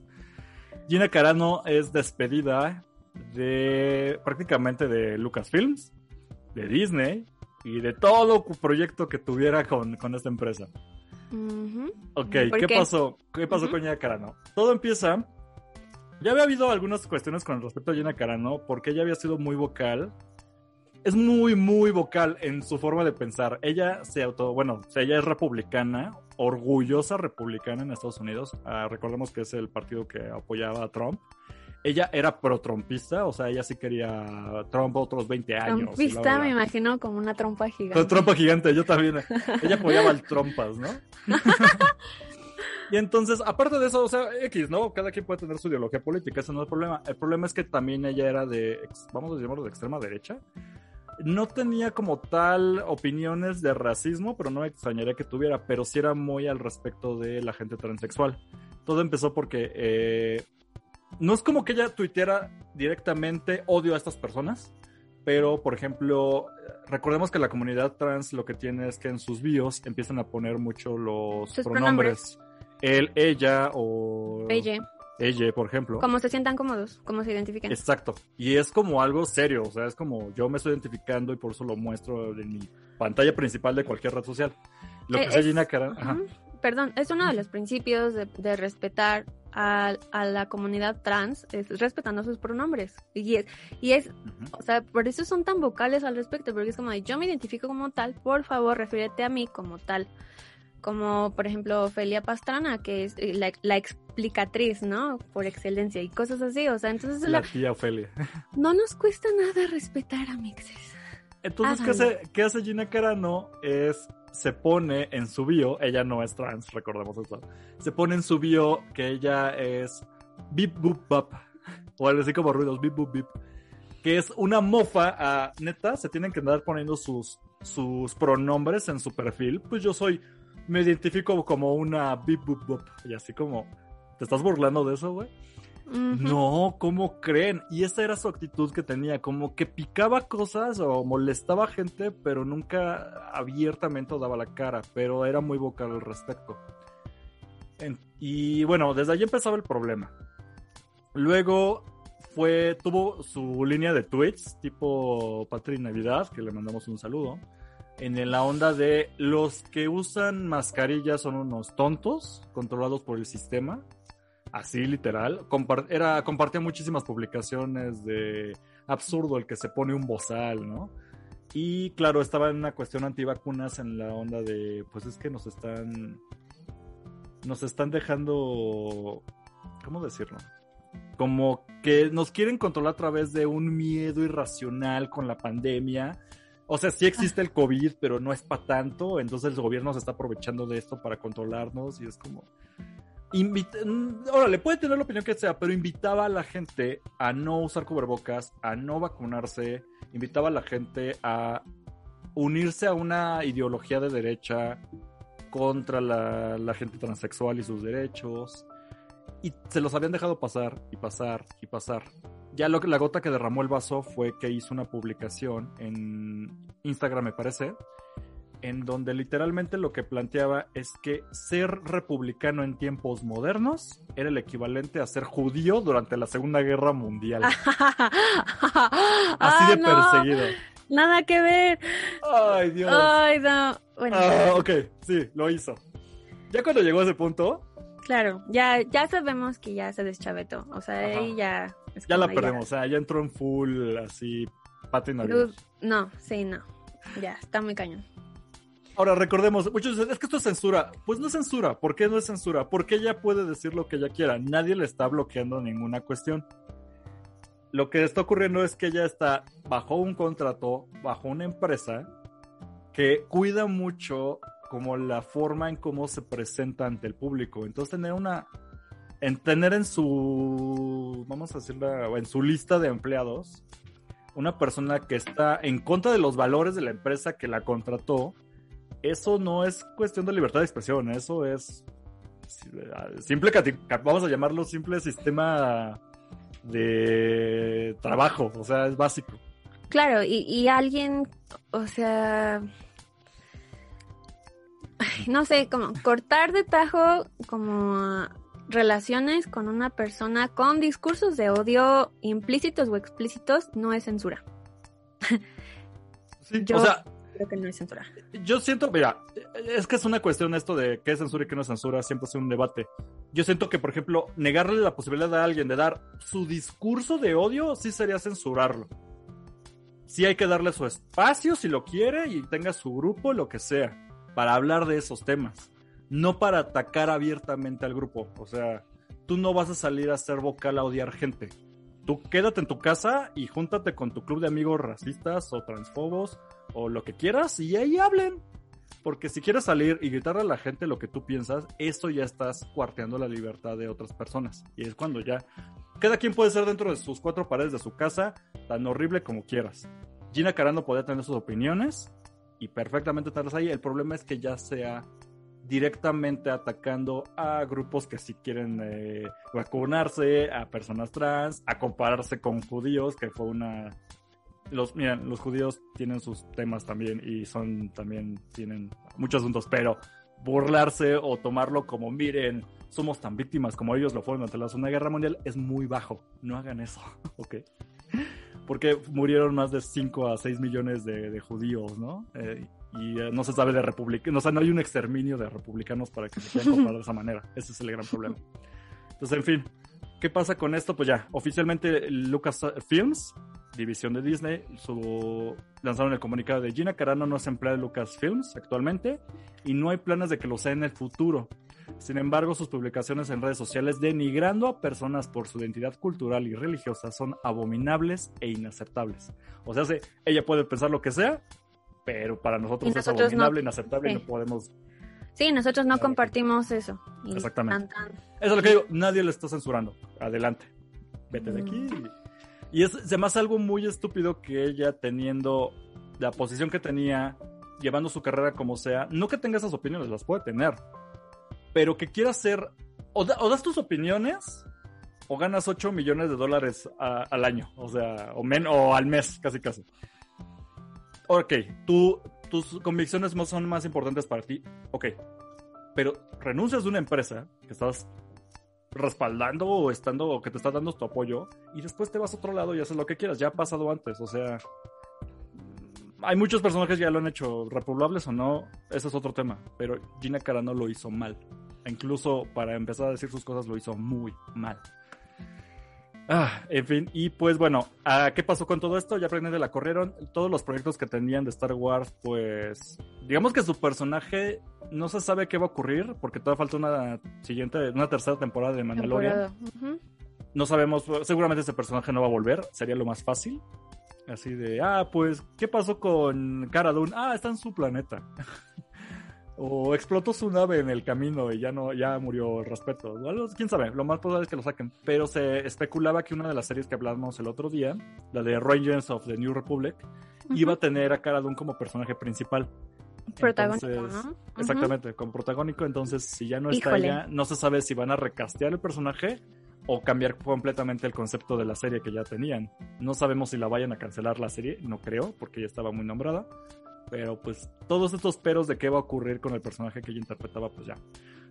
Gina Carano es despedida de prácticamente de Lucasfilms, de Disney y de todo proyecto que tuviera con, con esta empresa. Ujú. Ok, ¿Por ¿qué, qué? pasó? ¿Qué pasó con Gina Carano? Todo empieza. Ya había habido algunas cuestiones con respecto a Gina Carano, porque ella había sido muy vocal. Es muy, muy vocal en su forma de pensar. Ella se auto. Bueno, ella es republicana, orgullosa republicana en Estados Unidos. Ah, recordemos que es el partido que apoyaba a Trump. Ella era pro-trumpista, o sea, ella sí quería Trump otros 20 años. Trompista me imagino como una trompa gigante. Trompa gigante, yo también. [LAUGHS] Ella apoyaba al trompas, ¿no? [LAUGHS] y entonces, aparte de eso, o sea, X, ¿no? Cada quien puede tener su ideología política, ese no es el problema. El problema es que también ella era de, vamos a llamarlo de extrema derecha. No tenía como tal opiniones de racismo, pero no me extrañaría que tuviera, pero sí era muy al respecto de la gente transexual. Todo empezó porque eh, no es como que ella tuiteara directamente odio a estas personas, pero por ejemplo, recordemos que la comunidad trans lo que tiene es que en sus bios empiezan a poner mucho los Sus pronombres. Él, ella o Ella, ella, por ejemplo. como se sientan cómodos, como se identifiquen. Exacto. Y es como algo serio, o sea, es como yo me estoy identificando y por eso lo muestro en mi pantalla principal de cualquier red social. Lo que Eh, hace es- Gina Carano, ajá. Perdón, es uno de los principios de, de respetar a, a la comunidad trans, es respetando sus pronombres. Y es, y es, o sea, por eso son tan vocales al respecto, porque es como de, yo me identifico como tal, por favor, refiérete a mí como tal. Como, por ejemplo, Ofelia Pastrana, que es eh, la, la explicatriz, ¿no? Por excelencia y cosas así. O sea, entonces La la- tía Ofelia. no nos cuesta nada respetar a Mixes. Entonces, ¿qué hace, ¿qué hace Gina Carano? Es, se pone en su bio, ella no es trans, recordemos eso, se pone en su bio que ella es bip boop bap, o algo así como ruidos, bip boop bip, que es una mofa a, neta, se tienen que andar poniendo sus, sus pronombres en su perfil, pues yo soy, me identifico como una bip boop bop, y así como, ¿te estás burlando de eso, güey? No, ¿cómo creen? Y esa era su actitud que tenía, como que picaba cosas o molestaba gente, pero nunca abiertamente daba la cara, pero era muy vocal al respecto. Y bueno, desde ahí empezaba el problema. Luego fue, tuvo su línea de tweets, tipo Patri Navidad, que le mandamos un saludo, en la onda de los que usan mascarillas son unos tontos, controlados por el sistema así literal. Era, compartía muchísimas publicaciones de absurdo el que se pone un bozal, ¿no? Y claro, estaba en una cuestión antivacunas en la onda de, pues es que nos están nos están dejando, ¿cómo decirlo? Como que nos quieren controlar a través de un miedo irracional con la pandemia. O sea, sí existe el COVID, pero no es para tanto. Entonces el gobierno se está aprovechando de esto para controlarnos y es como... Invita... Órale, puede tener la opinión que sea, pero invitaba a la gente a no usar cubrebocas, a no vacunarse, invitaba a la gente a unirse a una ideología de derecha contra la, gente transexual y sus derechos. Y se los habían dejado pasar y pasar y pasar. Ya lo la gota que derramó el vaso fue que hizo una publicación en Instagram, me parece, en donde literalmente lo que planteaba es que ser republicano en tiempos modernos era el equivalente a ser judío durante la Segunda Guerra Mundial. [LAUGHS] Así de Ah, no. perseguido. Nada que ver. Ay, Dios. Ay, no. Bueno, Ah, ok, sí, lo hizo. Ya cuando llegó a ese punto, claro, ya, ya sabemos que ya se deschavetó. O sea, Ajá. ahí ya. ya la perdemos. O sea, ya entró en full así patina. Luz- No, sí, no. Ya, está muy cañón. Ahora recordemos, muchos dicen, es que esto es censura. Pues no es censura. ¿Por qué no es censura? Porque ella puede decir lo que ella quiera. Nadie le está bloqueando ninguna cuestión. Lo que está ocurriendo es que ella está bajo un contrato, bajo una empresa que cuida mucho como la forma en cómo se presenta ante el público. Entonces tener una, en tener en su, vamos a decirla, en su lista de empleados, una persona que está en contra de los valores de la empresa que la contrató, eso no es cuestión de libertad de expresión, eso es simple, vamos a llamarlo simple sistema de trabajo, o sea, es básico. Claro, y, y alguien, o sea, no sé, como cortar de tajo como relaciones con una persona con discursos de odio implícitos o explícitos no es censura. Sí, Yo- O sea, Creo que no es censura. yo siento, mira, es que es una cuestión esto de qué es censura y qué no es censura, siempre es un debate. Yo siento que, por ejemplo, negarle la posibilidad a alguien de dar su discurso de odio, sí sería censurarlo. Sí hay que darle su espacio si lo quiere y tenga su grupo, lo que sea, para hablar de esos temas. No para atacar abiertamente al grupo. O sea, tú no vas a salir a ser vocal a odiar gente. Tú quédate en tu casa y júntate con tu club de amigos racistas o transfobos o lo que quieras y ahí hablen. Porque si quieres salir y gritarle a la gente lo que tú piensas, eso ya estás cuarteando la libertad de otras personas. Y es cuando ya cada quien puede ser dentro de sus cuatro paredes de su casa tan horrible como quieras. Gina Carano podría tener sus opiniones y perfectamente tenerlas ahí. El problema es que ya sea directamente atacando a grupos que sí quieren eh, vacunarse, a personas trans, a compararse con judíos, que fue una los, miren, los judíos tienen sus temas también y son también, tienen muchos asuntos, pero burlarse o tomarlo como, miren, somos tan víctimas como ellos lo fueron durante la Segunda Guerra Mundial es muy bajo. No hagan eso, [LAUGHS] ¿ok? Porque murieron más de 5 a 6 millones de, judíos, ¿no? Eh, y eh, no se sabe de republicanos, o sea, no hay un exterminio de republicanos para que se puedan comparar de esa manera. Ese es el gran problema. Entonces, en fin, ¿qué pasa con esto? Pues ya, oficialmente Lucasfilms, división de Disney, su... lanzaron el comunicado de Gina Carano no es empleada de Lucasfilms actualmente y no hay planes de que lo sea en el futuro. Sin embargo, sus publicaciones en redes sociales denigrando a personas por su identidad cultural y religiosa son abominables e inaceptables. O sea, se- ella puede pensar lo que sea, pero para nosotros, es abominable, no. inaceptable y no podemos... Sí, nosotros no compartimos eso. Exactamente. tan, tan. Eso es lo que digo, nadie le está censurando. Adelante, vete de aquí. Y es, se algo muy estúpido que ella teniendo la posición que tenía, llevando su carrera como sea, no que tenga esas opiniones, las puede tener, pero que quiera ser, o, da- o das tus opiniones, o ganas 8 millones de dólares al año, o sea, o, men, o al mes, casi casi. Ok, tú, tus convicciones son más importantes para ti, ok, pero renuncias de una empresa que estás respaldando o estando o que te está dando tu apoyo y después te vas a otro lado y haces lo que quieras. Ya ha pasado antes, o sea, hay muchos personajes que ya lo han hecho, repoblables o no, ese es otro tema, pero Gina Carano lo hizo mal. E Incluso para empezar a decir sus cosas lo hizo muy mal. Ah, en fin, y pues bueno, ah, ¿qué pasó con todo esto? Ya de la corrieron. Todos los proyectos que tenían de Star Wars, pues. Digamos que su personaje no se sabe qué va a ocurrir, porque todavía falta una siguiente, una tercera temporada de Mandalorian. No sabemos, seguramente ese personaje no va a volver, sería lo más fácil. Así de, ah, pues, ¿qué pasó con Cara Dune? Ah, está en su planeta. O explotó su nave en el camino y ya no ya murió el respeto. Quién sabe, lo más probable es que lo saquen. Pero se especulaba que una de las series que hablamos el otro día, la de Rangers of the New Republic, iba a tener a Cara Dune como personaje principal. Protagónico, Exactamente, como protagónico. Entonces, si ya no está ella, no se sabe si van a recastear el personaje o cambiar completamente el concepto de la serie que ya tenían. No sabemos si la vayan a cancelar la serie, no creo, porque ya estaba muy nombrada. Pero pues todos estos peros de qué va a ocurrir con el personaje que ella interpretaba, pues ya.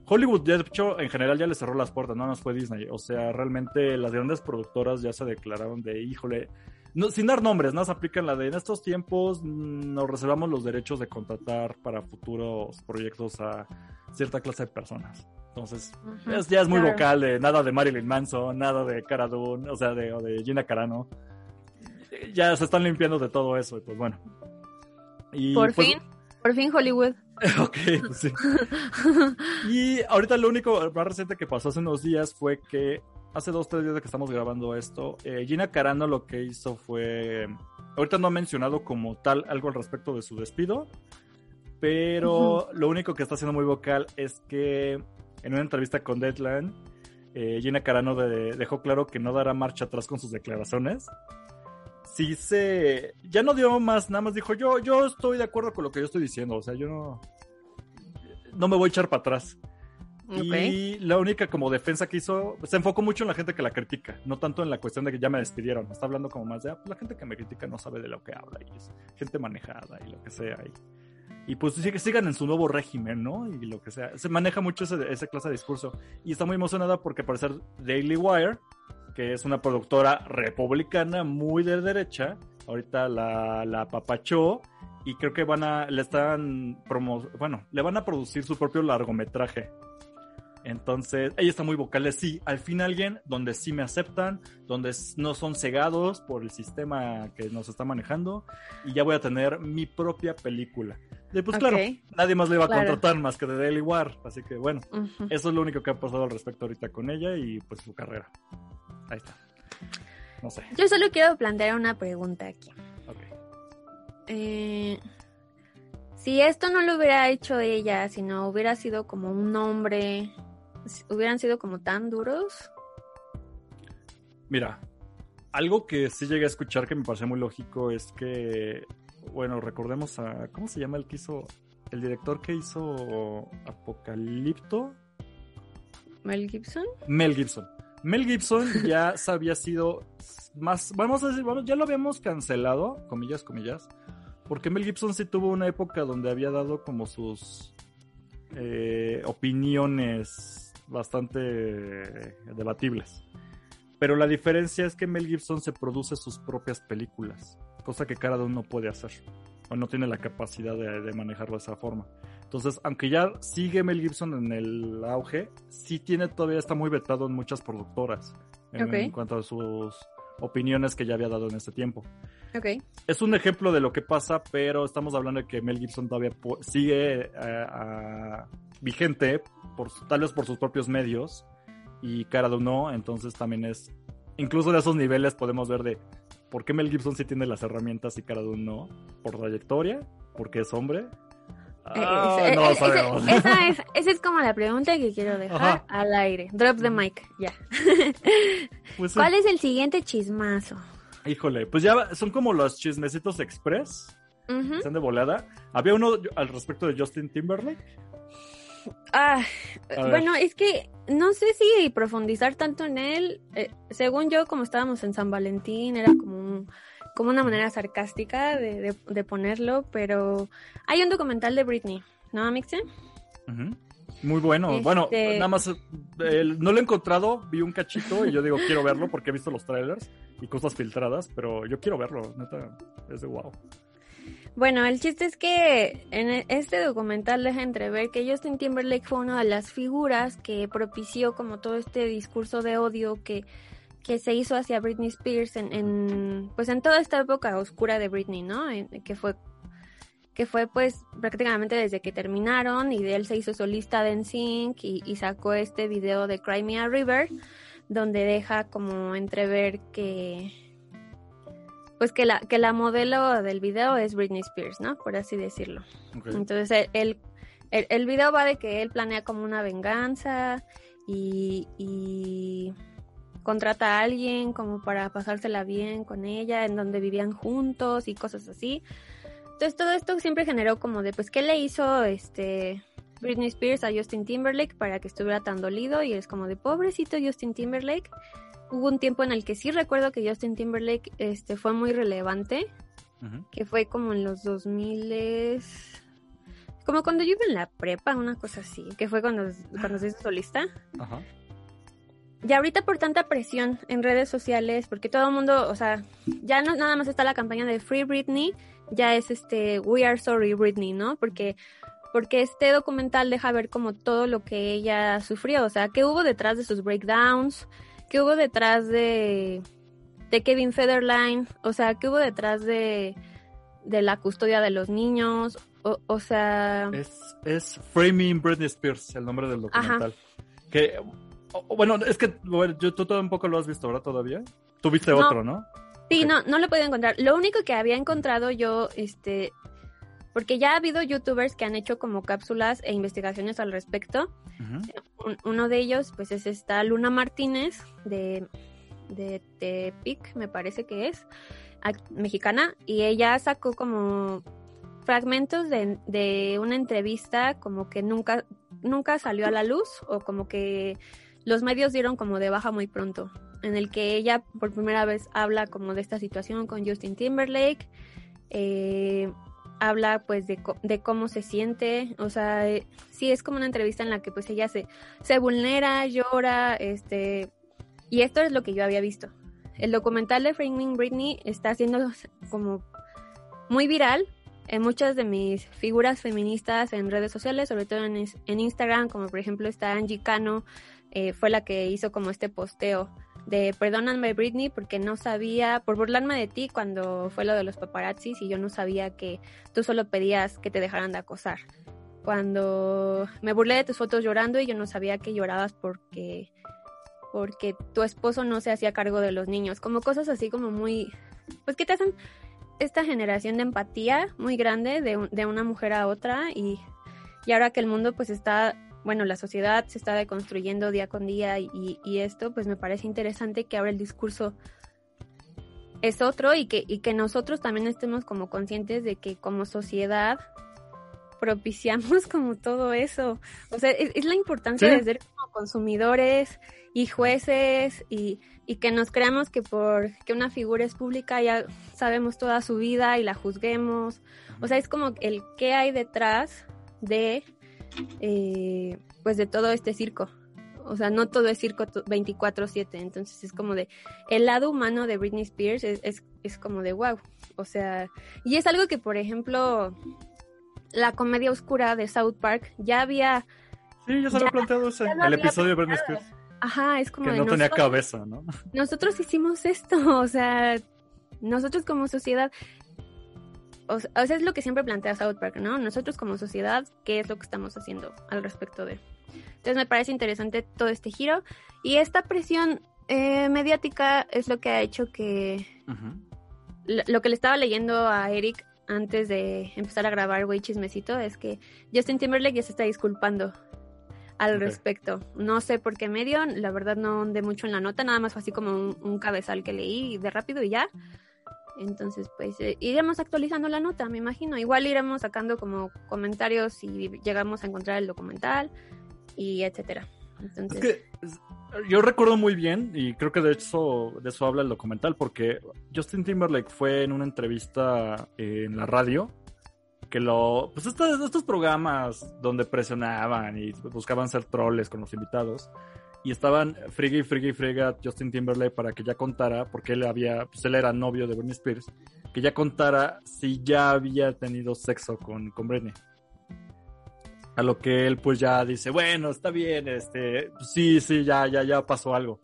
Hollywood, de hecho, en general ya le cerró las puertas, no nos fue Disney. O sea, realmente las grandes productoras ya se declararon de, híjole, no, sin dar nombres, ¿no? Se aplican la de en estos tiempos mm, nos reservamos los derechos de contratar para futuros proyectos a cierta clase de personas. Entonces, ya es muy vocal de nada de Marilyn Manson, nada de Cara Dune, o sea, de, de Gina Carano. Ya se están limpiando de todo eso, y pues bueno por pues fin, por fin Hollywood. [LAUGHS] ok, pues sí. [LAUGHS] y ahorita lo único más reciente que pasó hace unos días fue que hace dos, tres días que estamos grabando esto, eh, Gina Carano lo que hizo fue, ahorita no ha mencionado como tal algo al respecto de su despido, pero lo único que está haciendo muy vocal es que en una entrevista con Deadline, eh, Gina Carano dejó claro que no dará marcha atrás con sus declaraciones sí se. Ya no dio más, nada más dijo: Yo, yo estoy de acuerdo con lo que yo estoy diciendo. O sea, yo no. No me voy a echar para atrás. Y la única como defensa que hizo, se enfocó mucho en la gente que la critica, no tanto en la cuestión de que ya me despidieron. Está hablando como más de, ah, pues la gente que me critica no sabe de lo que habla y es gente manejada y lo que sea. Y, y pues sí, que sigan en su nuevo régimen, ¿no? Y lo que sea. Se maneja mucho ese, esa clase de discurso. Y está muy emocionada porque parecer Daily Wire que es una productora republicana muy de derecha. Ahorita la, la papachó y creo que van a, le están promo, bueno, le van a producir su propio largometraje. Entonces, ella está muy vocal sí, al fin alguien donde sí me aceptan, donde no son cegados por el sistema que nos está manejando y ya voy a tener mi propia película. Y pues claro, nadie más le va a contratar más que de Daily War, así que bueno, eso es lo único que ha pasado al respecto ahorita con ella y pues su carrera. Ahí está. No sé. Yo solo quiero plantear una pregunta aquí. Eh, si esto no lo hubiera hecho ella, si no hubiera sido como un hombre, hubieran sido como tan duros. Mira, algo que sí llegué a escuchar que me pareció muy lógico es que, bueno, recordemos a, ¿cómo se llama el que hizo, el director que hizo Apocalipto? Mel Gibson. Mel Gibson. Mel Gibson ya había sido más, vamos a decir, vamos, ya lo habíamos cancelado, comillas, comillas, porque Mel Gibson sí tuvo una época donde había dado como sus eh, opiniones bastante debatibles. Pero la diferencia es que Mel Gibson se produce sus propias películas, cosa que cada uno no puede hacer, o no tiene la capacidad de manejarlo de esa forma. Entonces, aunque ya sigue Mel Gibson en el auge, sí tiene todavía está muy vetado en muchas productoras en, cuanto a sus opiniones que ya había dado en este tiempo. Okay. Es un ejemplo de lo que pasa, pero estamos hablando de que Mel Gibson todavía sigue eh, vigente, por, tal vez por sus propios medios, y Cara no, entonces también es, incluso de esos niveles podemos ver de por qué Mel Gibson sí tiene las herramientas y Cara no, por trayectoria, porque es hombre, eh, ah, no esa, es, esa es como la pregunta que quiero dejar al aire. Drop the mic, ya. [LAUGHS] Pues ¿Cuál es el siguiente chismazo? Híjole, pues ya son como los chismecitos express. Están de volada. Había uno al respecto de Justin Timberlake. Ah, bueno, es que no sé si profundizar tanto en él. Eh, según yo, como estábamos en San Valentín, era como como una manera sarcástica de, de, ponerlo, pero hay un documental de Britney, ¿no, Mixe? Muy bueno. Bueno, este nada más no lo he encontrado, vi un cachito y yo digo quiero verlo porque he visto los trailers y cosas filtradas, pero yo quiero verlo, neta, es de wow. Bueno, el chiste es que en e, este documental deja entrever que Justin Timberlake fue una de las figuras que propició como todo este discurso de odio que que se hizo hacia Britney Spears en, en, pues en toda esta época oscura de Britney, ¿no? En- que fue que fue pues prácticamente desde que terminaron y de él se hizo solista de NSYNC y, y sacó este video de Cry Me a River donde deja como entrever que pues que la que la modelo del video es Britney Spears, ¿no? Por así decirlo. Entonces el, el, el- el video va de que él planea como una venganza y, y contrata a alguien como para pasársela bien con ella, en donde vivían juntos y cosas así. Entonces todo esto siempre generó como de, pues, ¿qué le hizo este Britney Spears a Justin Timberlake para que estuviera tan dolido? Y es como de, pobrecito Justin Timberlake. Hubo un tiempo en el que sí recuerdo que Justin Timberlake este, fue muy relevante, Ujú. que fue como en los 2000 como cuando yo iba en la prepa, una cosa así, que fue cuando, cuando se hizo solista. Ajá. Y ahorita por tanta presión en redes sociales, porque todo el mundo, o sea, ya no nada más está la campaña de Free Britney, ya es este We Are Sorry Britney, ¿no? Porque porque este documental deja ver como todo lo que ella sufrió, o sea, qué hubo detrás de sus breakdowns, qué hubo detrás de de Kevin Federline, o sea, qué hubo detrás de de la custodia de los niños, o, o sea, Es, es Framing Britney Spears, el nombre del documental. Que, bueno, es que bueno, yo, tú todo un poco lo has visto, ¿verdad? Todavía. Tú viste No. otro, ¿no? Sí, no, no lo he podido encontrar. Lo único que había encontrado yo, este, porque ya ha habido youtubers que han hecho como cápsulas e investigaciones al respecto. Un- uno de ellos, pues es esta Luna Martínez de, de Tepic, me parece que es, mexicana, y ella sacó como fragmentos de, de una entrevista como que nunca, nunca salió a la luz o como que los medios dieron como de baja muy pronto, en el que ella por primera vez habla como de esta situación con Justin Timberlake, eh, habla pues de, de cómo se siente, o sea, eh, sí es como una entrevista en la que pues ella se, se vulnera, llora, este, y esto es lo que yo había visto. El documental de Framing Britney está siendo como muy viral en muchas de mis figuras feministas en redes sociales, sobre todo en, en Instagram, como por ejemplo esta Angie Cano, eh, fue la que hizo como este posteo de perdóname Britney porque no sabía, por burlarme de ti cuando fue lo de los paparazzis y yo no sabía que tú solo pedías que te dejaran de acosar. Cuando me burlé de tus fotos llorando y yo no sabía que llorabas porque porque tu esposo no se hacía cargo de los niños, como cosas así como muy pues que te hacen esta generación de empatía muy grande de, de una mujer a otra y, y ahora que el mundo pues está, bueno, la sociedad se está deconstruyendo día con día y, y esto pues me parece interesante que ahora el discurso es otro y que, y que nosotros también estemos como conscientes de que como sociedad propiciamos [LAUGHS] como todo eso. O sea, es, es la importancia Sí. de ser como consumidores y jueces y, y que nos creamos que por que una figura es pública ya sabemos toda su vida y la juzguemos. O sea, es como el qué hay detrás de eh, pues de todo este circo. O sea, no todo es circo to- 24/7, entonces es como de el lado humano de Britney Spears es, es, es como de wow. O sea, y es algo que por ejemplo la comedia oscura de South Park ya había, Sí, ya se había planteado ese, el episodio de Britney Spears, ajá, es como que de no tenía nosotros- cabeza, ¿no? nosotros hicimos esto, [LAUGHS] o sea, nosotros como sociedad, o sea, es lo que siempre plantea South Park, ¿no? Nosotros como sociedad, ¿qué es lo que estamos haciendo al respecto de? Entonces me parece interesante todo este giro y esta presión eh, mediática es lo que ha hecho que Ujú. lo lo que le estaba leyendo a Eric antes de empezar a grabar Güey Chismecito es que Justin Timberlake ya se está disculpando al Ok. respecto. No sé por qué medio, la verdad no andé mucho en la nota, nada más fue así como un, un cabezal que leí de rápido y ya. Entonces, pues eh, iremos actualizando la nota, me imagino. Igual iremos sacando como comentarios si llegamos a encontrar el documental y etcétera. Entonces, Es que yo recuerdo muy bien, y creo que de eso, de eso habla el documental, porque Justin Timberlake fue en una entrevista en la radio, que lo, pues estos, estos programas donde presionaban y buscaban ser troles con los invitados, y estaban friga y friga y friga Justin Timberlake para que ya contara, porque él había, pues él era novio de Britney Spears, que ya contara si ya había tenido sexo con, con Britney. A lo que él pues ya dice, bueno, está bien, este, pues sí, sí, ya, ya, ya pasó algo.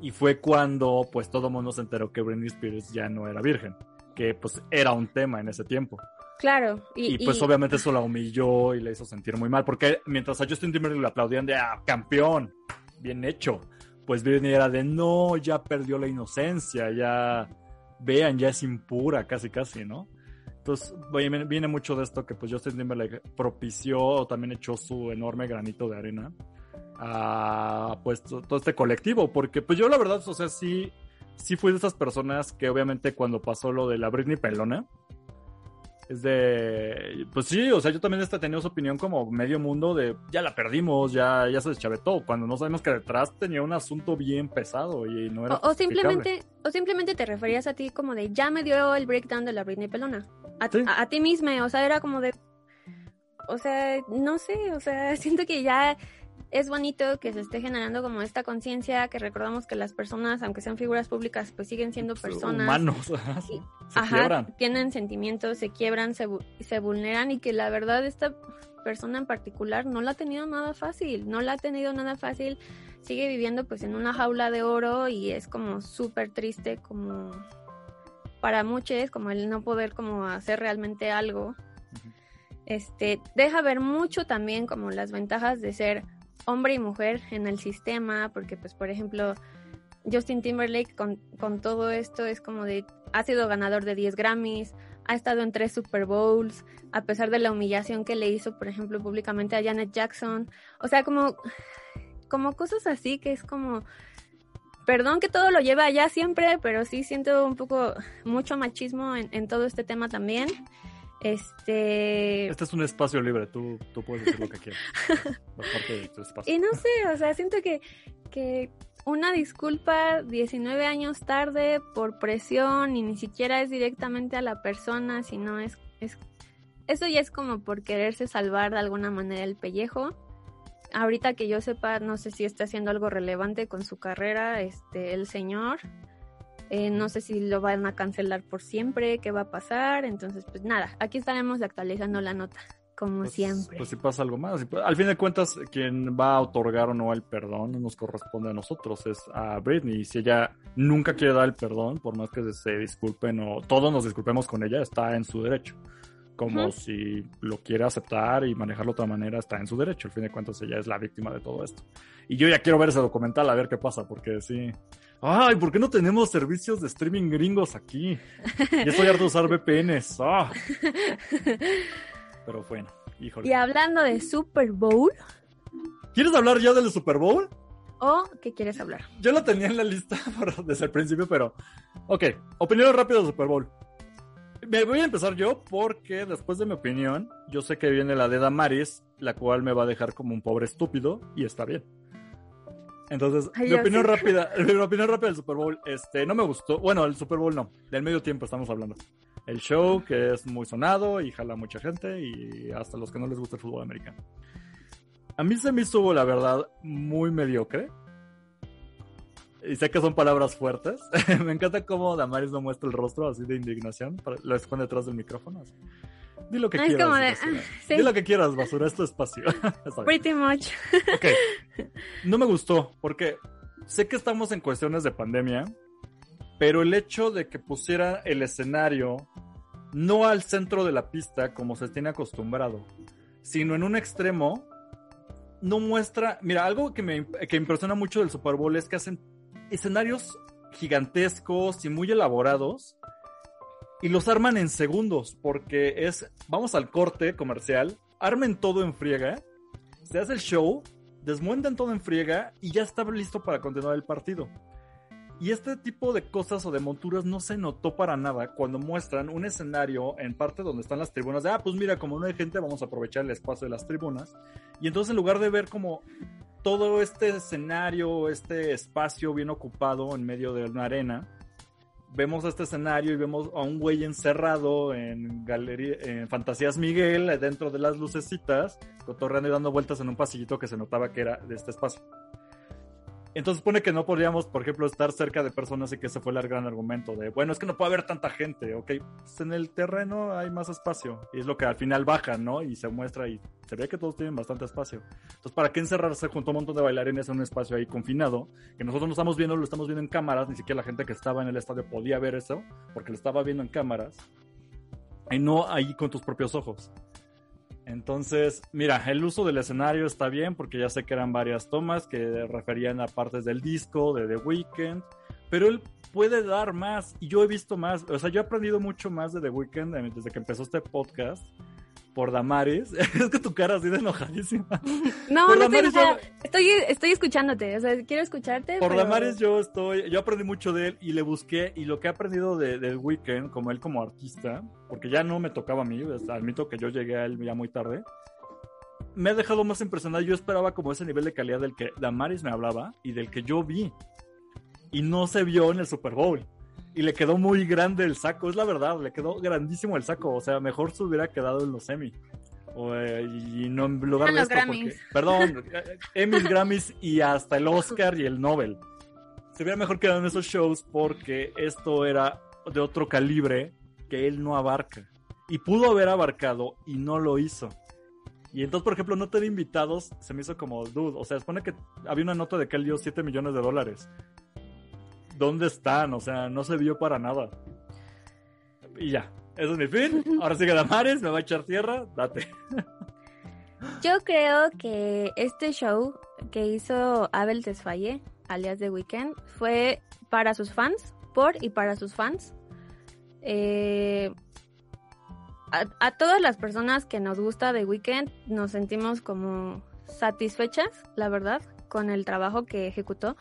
Y fue cuando pues todo el mundo se enteró que Britney Spears ya no era virgen, que pues era un tema en ese tiempo. Claro. Y, pues obviamente eso la humilló y le hizo sentir muy mal, porque mientras a Justin Timberlake le aplaudían de, ah, campeón, bien hecho, pues Britney era de, no, ya perdió la inocencia, ya, vean, ya es impura, casi, casi, ¿no? Entonces, viene mucho de esto que pues Justin Timberlake propició o también echó su enorme granito de arena a pues todo este colectivo, porque pues yo la verdad, o sea, sí, sí fui de esas personas que obviamente cuando pasó lo de la Britney Pelona, es de, pues sí, o sea, yo también he tenido su opinión como medio mundo de, ya la perdimos, ya, ya se deschavetó, cuando no sabemos que detrás tenía un asunto bien pesado y no era... O, o simplemente, o simplemente te referías a ti como de, ya me dio el breakdown de la Britney Pelona, a, a ti misma, o sea, era como de, o sea, no sé, o sea, [LAUGHS] siento que ya es bonito que se esté generando como esta conciencia, que recordamos que las personas, aunque sean figuras públicas, pues siguen siendo personas. Humanos, [LAUGHS] ajá, tienen sentimientos, se quiebran, se, se vulneran y que la verdad esta persona en particular no la ha tenido nada fácil, no la ha tenido nada fácil, sigue viviendo pues en una jaula de oro y es como súper triste como para muchos, como el no poder como hacer realmente algo. Este, deja ver mucho también como las ventajas de ser hombre y mujer en el sistema, porque pues por ejemplo Justin Timberlake con, todo esto es como de, ha sido ganador de 10 Grammys, ha estado en tres Super Bowls, a pesar de la humillación que le hizo, por ejemplo, públicamente a Janet Jackson. O sea, como, como cosas así que es como, perdón que todo lo lleva allá siempre, pero sí siento un poco mucho machismo en todo este tema también. Este... Este es un espacio libre, tú, tú puedes decir lo que quieras. [LAUGHS] de tu espacio. Y no sé, o sea, siento que, que una disculpa 19 años tarde por presión y ni siquiera es directamente a la persona, sino es, es... Eso ya es como por quererse salvar de alguna manera el pellejo. Ahorita que yo sepa, no sé si está haciendo algo relevante con su carrera, este, el señor. Eh, no sé si lo van a cancelar por siempre, qué va a pasar. Entonces, pues nada, aquí estaremos actualizando la nota, como pues, siempre. Pues si pasa algo más. Al fin de cuentas, quien va a otorgar o no el perdón no nos corresponde a nosotros, es a Britney. Y si ella nunca quiere dar el perdón, por más que se disculpen o todos nos disculpemos con ella, está en su derecho. Como si lo quiere aceptar y manejarlo de otra manera, está en su derecho. Al fin de cuentas, ella es la víctima de todo esto. Y yo ya quiero ver ese documental a ver qué pasa, porque sí, Ay, ¿por qué no tenemos servicios de streaming gringos aquí? Ya estoy harto de usar VPNs. Ah. Pero bueno, híjole. Y hablando de Super Bowl. ¿Quieres hablar ya del Super Bowl? ¿O qué quieres hablar? Yo lo tenía en la lista [LAUGHS] desde el principio, pero. Ok, opinión rápida del Super Bowl. Me voy a empezar yo porque después de mi opinión, yo sé que viene la de Damaris, la cual me va a dejar como un pobre estúpido, y está bien. Entonces, mi opinión rápida, [LAUGHS] mi opinión rápida del Super Bowl, este, no me gustó. Bueno, el Super Bowl no, del medio tiempo estamos hablando. El show que es muy sonado y jala mucha gente y hasta los que no les gusta el fútbol americano. A mí se me hizo, la verdad, muy mediocre. Y sé que son palabras fuertes. [LAUGHS] me encanta cómo Damaris no muestra el rostro así de indignación. Lo esconde detrás del micrófono. Así. Di lo que quieras. Ah, Di lo que quieras, basura, es tu [LAUGHS] espacio. Pretty much. ok. [LAUGHS] No me gustó, porque sé que estamos en cuestiones de pandemia, pero el hecho de que pusiera el escenario no al centro de la pista como se tiene acostumbrado, sino en un extremo, no muestra. Mira, algo que me que impresiona mucho del Super Bowl es que hacen escenarios gigantescos y muy elaborados y los arman en segundos, porque es, vamos al corte comercial, armen todo en friega, se hace el show, desmontan todo en friega y ya está listo para continuar el partido. Y este tipo de cosas o de monturas no se notó para nada cuando muestran un escenario en parte donde están las tribunas. De, ah, pues mira, como no hay gente, vamos a aprovechar el espacio de las tribunas. Y entonces en lugar de ver como todo este escenario, este espacio bien ocupado en medio de una arena, vemos este escenario y vemos a un güey encerrado en galería, en Fantasías Miguel, dentro de las lucecitas, cotorreando y dando vueltas en un pasillito que se notaba que era de este espacio. Entonces pone que no podríamos, por ejemplo, estar cerca de personas y que ese fue el gran argumento de, bueno, es que no puede haber tanta gente, ok, pues en el terreno hay más espacio y es lo que al final baja, ¿no? Y se muestra y se ve que todos tienen bastante espacio. Entonces, ¿para qué encerrarse junto a un montón de bailarines en un espacio ahí confinado? Que nosotros no estamos viendo, lo estamos viendo en cámaras, ni siquiera la gente que estaba en el estadio podía ver eso, porque lo estaba viendo en cámaras, y no ahí con tus propios ojos. Entonces, mira, el uso del escenario está bien porque ya sé que eran varias tomas que referían a partes del disco, de The Weeknd, pero él puede dar más y yo he visto más, o sea, yo he aprendido mucho más de The Weeknd desde que empezó este podcast por Damaris. [LAUGHS] es que tu cara así de enojadísima. No, no estoy, estoy, escuchándote, o sea, quiero escucharte. Por Damaris yo estoy, yo aprendí mucho de él y le busqué y lo que he aprendido de, del Weekend, como él como artista, porque ya no me tocaba a mí, admito que yo llegué a él ya muy tarde. Me ha dejado más impresionado. Yo esperaba como ese nivel de calidad del que Damaris me hablaba y del que yo vi. Y no se vio en el Super Bowl y le quedó muy grande el saco, es la verdad, le quedó grandísimo el saco, o sea, mejor se hubiera quedado en los semi. Eh, y no en lugar de esto, porque, perdón, [LAUGHS] Emmy, Grammys y hasta el Oscar y el Nobel. Se hubiera mejor quedado en esos shows porque esto era de otro calibre que él no abarca. Y pudo haber abarcado y no lo hizo. Y entonces, por ejemplo, no tener invitados se me hizo como, dude, o sea, supone que había una nota de que él dio 7 millones de dólares. ¿Dónde están? O sea, no se vio para nada. Y ya, eso es mi fin. Ahora sigue Damares, me va a echar tierra, date. Yo creo que este show que hizo Abel Tesfaye, alias The Weeknd, fue para sus fans, por y para sus fans. Eh, a, todas las personas que nos gusta The Weeknd nos sentimos como satisfechas, la verdad, con el trabajo que ejecutó.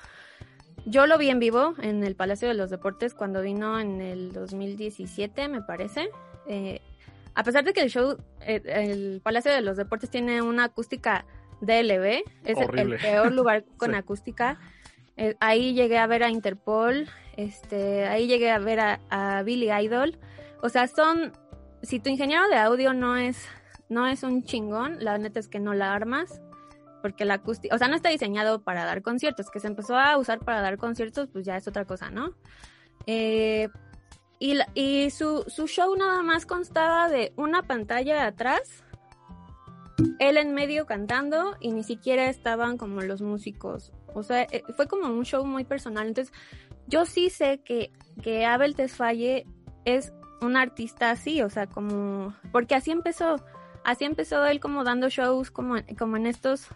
Yo lo vi en vivo en el Palacio de los Deportes cuando vino en el 2017, me parece. Eh, a pesar de que el show, eh, el Palacio de los Deportes tiene una acústica DLB, es el peor lugar [LAUGHS] con acústica. Eh, ahí llegué a ver a Interpol, este, ahí llegué a ver a, a, Billy Idol. O sea, son, si tu ingeniero de audio no es, no es un chingón, la neta es que no la armas porque la acústica, o sea, no está diseñado para dar conciertos, que se empezó a usar para dar conciertos, pues ya es otra cosa, ¿no? Eh, y, su, show nada más constaba de una pantalla atrás, él en medio cantando y ni siquiera estaban como los músicos. O sea, eh, fue como un show muy personal. Entonces, yo sí sé que, que Abel Tesfaye es un artista así, o sea, como, porque así empezó, así empezó él como dando shows como en estos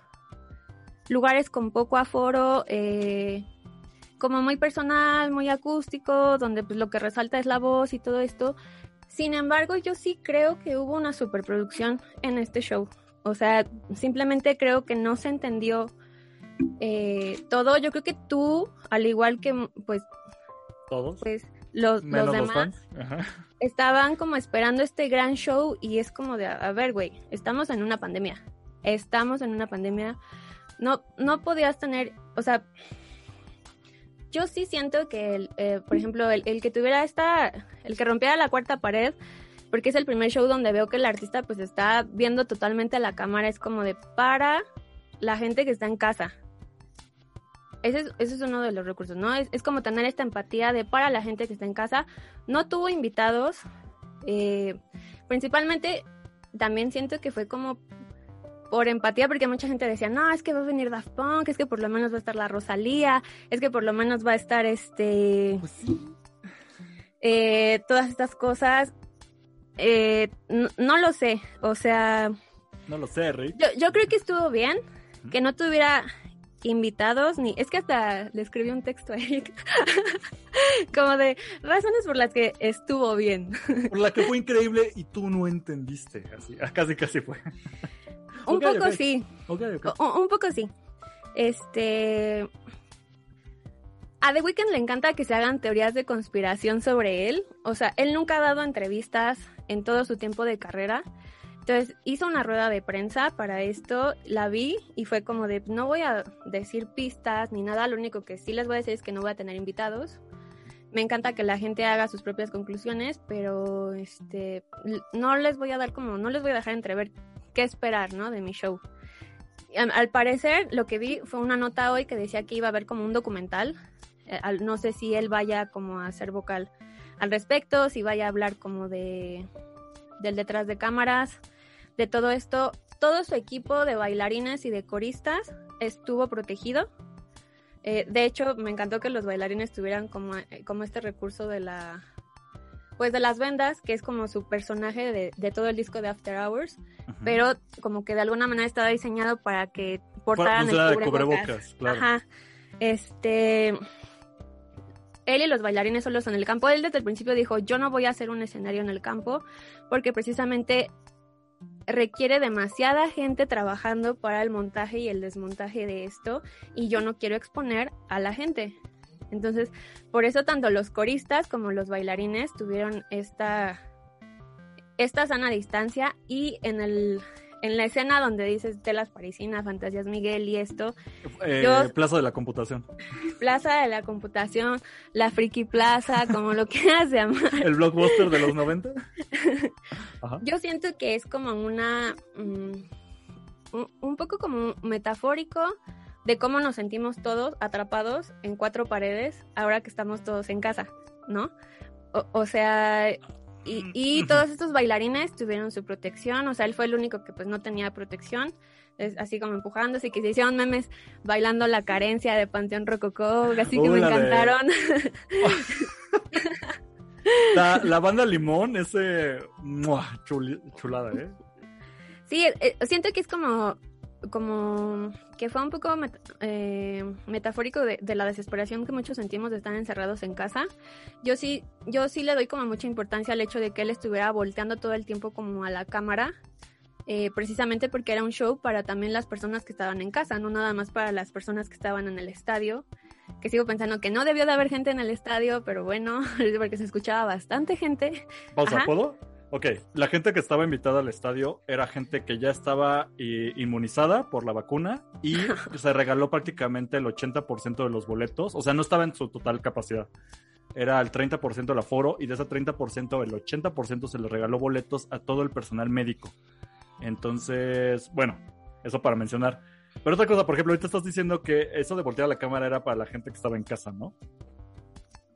lugares con poco aforo, eh, como muy personal, muy acústico, donde pues lo que resalta es la voz y todo esto. Sin embargo, yo sí creo que hubo una superproducción en este show. O sea, simplemente creo que no se entendió eh, todo. Yo creo que tú, al igual que pues todos, pues los, los demás estaban como esperando este gran show y es como de, a ver, güey, estamos en una pandemia. Estamos en una pandemia no, no podías tener, o sea, yo sí siento que, el, eh, por ejemplo, el, que tuviera esta, el que rompiera la cuarta pared, porque es el primer show donde veo que el artista pues está viendo totalmente a la cámara, es como de para la gente que está en casa. Ese es, ese es uno de los recursos, ¿no? Es, es, como tener esta empatía de para la gente que está en casa. No tuvo invitados, eh, principalmente también siento que fue como por empatía, porque mucha gente decía, no, es que va a venir Daft Punk, es que por lo menos va a estar la Rosalía, es que por lo menos va a estar este... Pues eh, todas estas cosas. Eh, no, lo sé, o sea... No lo sé, Rick. Yo, yo creo que estuvo bien, que no tuviera invitados ni es que hasta le escribí un texto a Eric [LAUGHS] como de razones por las que estuvo bien por la que fue [LAUGHS] increíble y tú no entendiste así casi casi fue un poco sí. un poco sí. Este. A The Weeknd le encanta que se hagan teorías de conspiración sobre él. O sea, él nunca ha dado entrevistas en todo su tiempo de carrera. Entonces hizo una rueda de prensa para esto, la vi y fue como de, no voy a decir pistas ni nada, lo único que sí les voy a decir es que no voy a tener invitados. Me encanta que la gente haga sus propias conclusiones, pero este, no les voy a dar como, no les voy a dejar entrever qué esperar, ¿no? De mi show. Al parecer, lo que vi fue una nota hoy que decía que iba a haber como un documental. Eh, no sé si él vaya como a ser vocal al respecto, si vaya a hablar como de del detrás de cámaras, de todo esto. todo su equipo de bailarines y de coristas estuvo protegido. Eh, de hecho, me encantó que los bailarines tuvieran como, eh, como este recurso de la pues de las vendas, que es como su personaje de, de todo el disco de After Hours, pero como que de alguna manera estaba diseñado para que portaran el cubrebocas. cubrebocas, claro. Ajá. Este él y los bailarines solos en el campo. Él desde el principio dijo, yo no voy a hacer un escenario en el campo porque precisamente requiere demasiada gente trabajando para el montaje y el desmontaje de esto y yo no quiero exponer a la gente. Entonces, por eso tanto los coristas como los bailarines tuvieron esta, esta sana distancia y en el en la escena donde dices telas parisinas, fantasías Miguel y esto. Eh, yo- Plaza de la Computación. Plaza de la computación, la friki plaza, como lo [LAUGHS] quieras llamar. El blockbuster de los 90. [LAUGHS] Ajá. Yo siento que es como una. mm, un poco como metafórico de cómo nos sentimos todos atrapados en cuatro paredes ahora que estamos todos en casa, ¿no? O, o sea. Y, y todos estos bailarines tuvieron su protección, o sea, él fue el único que pues no tenía protección, es así como empujándose, que se hicieron memes bailando la carencia de Panteón Rococó, así que me de- encantaron. [LAUGHS] La, la banda Limón, ese. ¡mua! chuli- chulada, ¿eh? Sí, eh, siento que es como, como que fue un poco met- eh, metafórico de, de la desesperación que muchos sentimos de estar encerrados en casa. Yo sí, yo sí le doy como mucha importancia al hecho de que él estuviera volteando todo el tiempo como a la cámara, eh, precisamente porque era un show para también las personas que estaban en casa, no nada más para las personas que estaban en el estadio. Que sigo pensando que no debió de haber gente en el estadio, pero bueno, [LAUGHS] porque se escuchaba bastante gente. Pausa. ¿puedo? Ok, la gente que estaba invitada al estadio era gente que ya estaba eh, inmunizada por la vacuna y [LAUGHS] se regaló prácticamente el 80% de los boletos, o sea, no estaba en su total capacidad. Era el 30% del aforo y de ese 30% el 80% se le regaló boletos a todo el personal médico. Entonces, bueno, eso para mencionar. Pero otra cosa, por ejemplo, ahorita estás diciendo que eso de voltear la cámara era para la gente que estaba en casa, ¿no?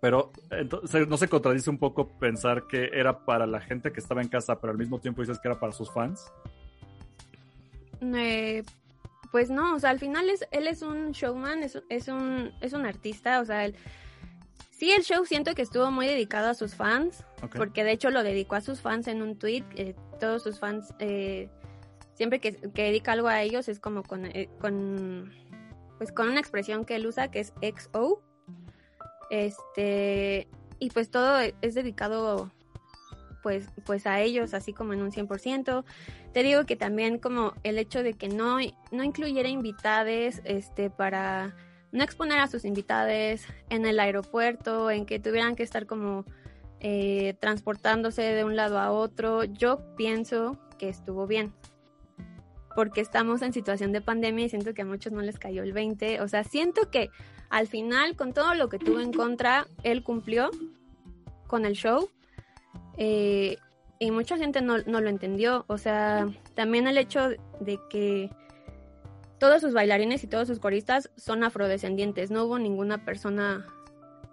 Pero entonces no se contradice un poco pensar que era para la gente que estaba en casa, pero al mismo tiempo dices que era para sus fans. Eh, pues no, o sea, al final es, él es un showman, es, es, un, es un artista, o sea, él, sí el show siento que estuvo muy dedicado a sus fans, porque de hecho lo dedicó a sus fans en un tweet, eh, todos sus fans, eh, siempre que, que dedica algo a ellos es como con, eh, con, pues con una expresión que él usa que es XO, este, y pues todo es dedicado pues, pues a ellos, así como en un 100%. Te digo que también como el hecho de que no, no incluyera invitades este, para no exponer a sus invitades en el aeropuerto, en que tuvieran que estar como eh, transportándose de un lado a otro, yo pienso que estuvo bien. Porque estamos en situación de pandemia y siento que a muchos no les cayó el 20. O sea, siento que al final, con todo lo que tuvo en contra, él cumplió con el show. Eh, y mucha gente no, no lo entendió. O sea, también el hecho de que todos sus bailarines y todos sus coristas son afrodescendientes. No hubo ninguna persona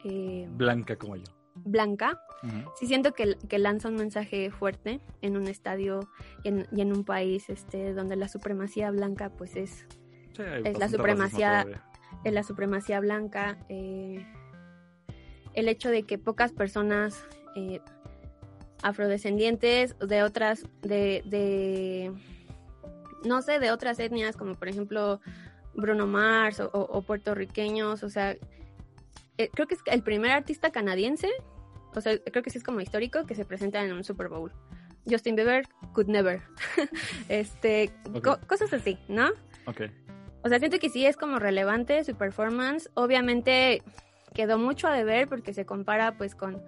eh, Blanca como yo. blanca. Ujú. Sí siento que, que lanza un mensaje fuerte en un estadio y en, y en un país este, donde la supremacía blanca pues es Sí, Es la bastante en la supremacía blanca, eh, el hecho de que pocas personas eh, afrodescendientes de otras, de, de, no sé, de otras etnias, como por ejemplo Bruno Mars o, o- o puertorriqueños, o sea, eh, creo que es el primer artista canadiense, o sea, creo que sí es como histórico, que se presenta en un Super Bowl. Justin Bieber could never. [LAUGHS] este, co- cosas así, ¿no? O sea, siento que sí es como relevante su performance. Obviamente quedó mucho a deber porque se compara pues con...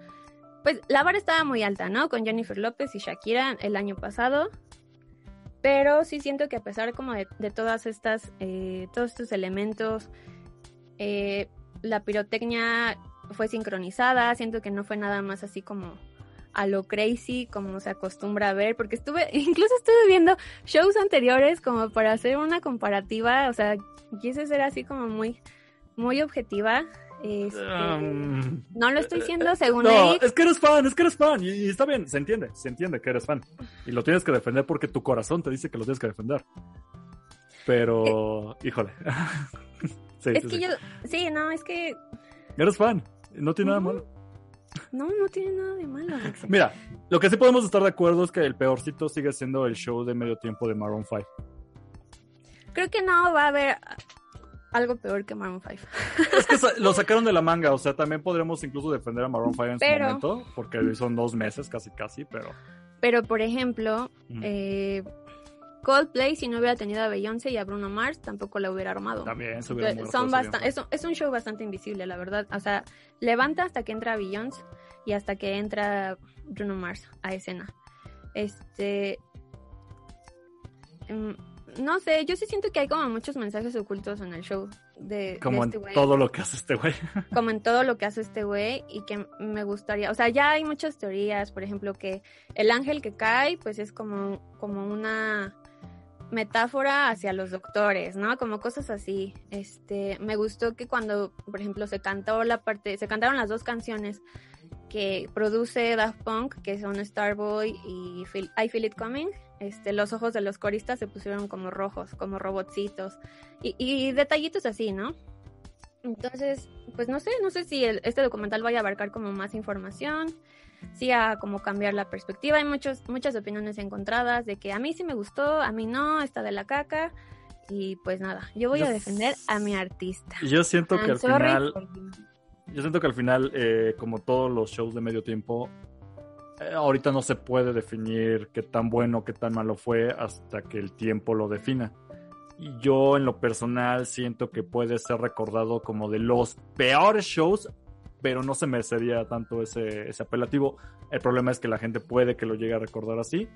Pues la vara estaba muy alta, ¿no? Con Jennifer López y Shakira el año pasado. Pero sí siento que a pesar como de, de todas estas, eh, todos estos elementos, eh, la pirotecnia fue sincronizada. Siento que no fue nada más así como a lo crazy como se acostumbra a ver, porque estuve, [LAUGHS] incluso estuve viendo shows anteriores como para hacer una comparativa, o sea, quise ser así como muy, muy objetiva. Este, Um, no lo estoy diciendo según no, Eric. es que eres fan, es que eres fan. Y, y está bien, se entiende, se entiende que eres fan. Y lo tienes que defender porque tu corazón te dice que lo tienes que defender. Pero, híjole. [LAUGHS] sí, Es sí, que sí. yo, sí, no, es que Eres fan, no tiene nada malo. No, no tiene nada de malo. Alex. Mira, lo que sí podemos estar de acuerdo es que el peorcito sigue siendo el show de medio tiempo de Maroon 5. Creo que no va a haber algo peor que Maroon 5. Es que [LAUGHS] lo sacaron de la manga, o sea, también podremos incluso defender a Maroon 5 en Pero- su momento, porque son dos meses casi casi, pero... Pero, por ejemplo, mm, eh, Coldplay, si no hubiera tenido a Beyoncé y a Bruno Mars, tampoco la hubiera armado. también se hubiera son ese bien bastan- es, un, es un show bastante invisible, la verdad. O sea, levanta hasta que entra Beyoncé y hasta que entra Bruno Mars a escena. Este. mm, No sé, yo sí siento que hay como muchos mensajes ocultos en el show de, de Como este en güey. todo lo que hace este güey. [LAUGHS] Como en todo lo que hace este güey y que me gustaría. O sea, ya hay muchas teorías, por ejemplo, que el ángel que cae, pues es como, como una metáfora hacia los doctores, ¿no? Como cosas así. Este, me gustó que cuando, por ejemplo, se cantó la parte, se cantaron las dos canciones que produce Daft Punk, que son Starboy y Feel- I Feel It Coming. Este, los ojos de los coristas se pusieron como rojos, como robotcitos y, y detallitos así, ¿no? Entonces, pues no sé, no sé si el- este documental vaya a abarcar como más información, sí a como cambiar la perspectiva. Hay muchos, muchas opiniones encontradas de que a mí sí me gustó, a mí no, está de la caca. Y pues nada, yo voy Yo a defender a mi artista. Yo siento que I'm al sorry final, for yo siento que al final, eh, como todos los shows de medio tiempo, eh, ahorita no se puede definir qué tan bueno, qué tan malo fue hasta que el tiempo lo defina. Y yo en lo personal siento que puede ser recordado como de los peores shows, pero no se merecería tanto ese, ese apelativo. El problema es que la gente puede que lo llegue a recordar así,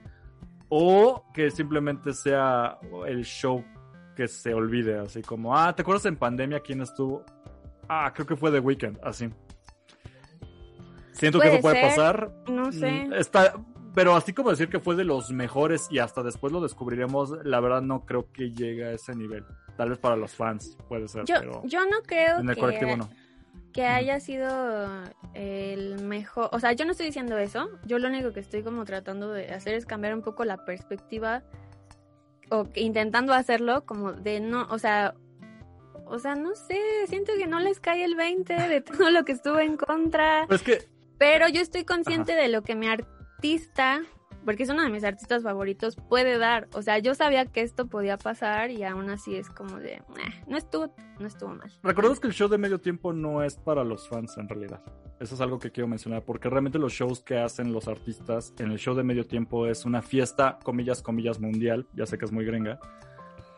o que simplemente sea el show que se olvide, así como, ah, ¿te acuerdas en pandemia quién estuvo? Ah, creo que fue The Weeknd, así. Siento que eso puede ser, pasar. No sé. Mm, Está, pero así como decir que fue de los mejores y hasta después lo descubriremos, la verdad no creo que llegue a ese nivel. Tal vez para los fans puede ser, Yo, pero yo no creo en el que, colectivo no. Que haya sido el mejor. O sea, yo no estoy diciendo eso. Yo lo único que estoy como tratando de hacer es cambiar un poco la perspectiva o intentando hacerlo como de no, o sea, o sea, no sé, siento que no les cae el 20 de todo lo que estuvo en contra. Pero es que Pero yo estoy consciente de lo que mi artista, porque es uno de mis artistas favoritos, puede dar. O sea, yo sabía que esto podía pasar y aún así es como de, "Eh, no estuvo, no estuvo mal. Recordemos que el show de medio tiempo no es para los fans en realidad. Eso es algo que quiero mencionar, porque realmente los shows que hacen los artistas en el show de medio tiempo es una fiesta, comillas, comillas, mundial. Ya sé que es muy gringa,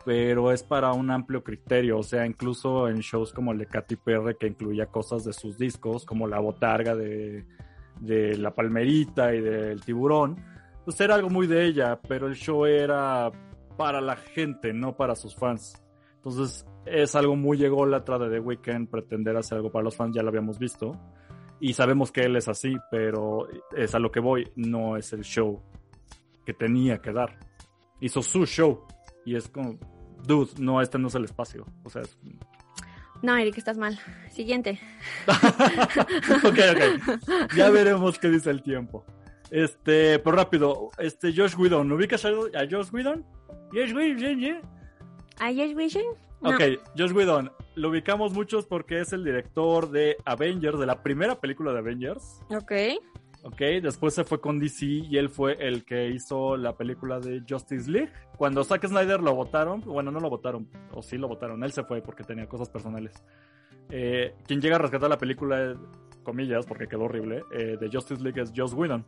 pero es para un amplio criterio. O sea, incluso en shows como el de Katy Perry, que incluía cosas de sus discos, como la botarga de, de la palmerita y del tiburón, pues era algo muy de ella, pero el show era para la gente, no para sus fans. Entonces es algo muy ególatra de The Weeknd pretender hacer algo para los fans, ya lo habíamos visto. Y sabemos que él es así, pero es a lo que voy, no es el show que tenía que dar. Hizo su show y es como, dude, no, este no es el espacio. O sea, es... No, Eric, estás mal. Siguiente. [LAUGHS] ok, ok. Ya veremos qué dice el tiempo. Este, pero rápido, este Josh Whedon, ¿ubicas a a Josh Whedon? Josh Whedon. ¿A Josh? No. Ok, Josh Whedon, lo ubicamos muchos porque es el director de Avengers, de la primera película de Avengers. Ok. Ok, después se fue con DC y él fue el que hizo la película de Justice League. Cuando Zack Snyder lo votaron, bueno, no lo votaron, o sí lo votaron, él se fue porque tenía cosas personales. Eh, quien llega a rescatar la película, comillas, porque quedó horrible, eh, de Justice League es Joss Whedon.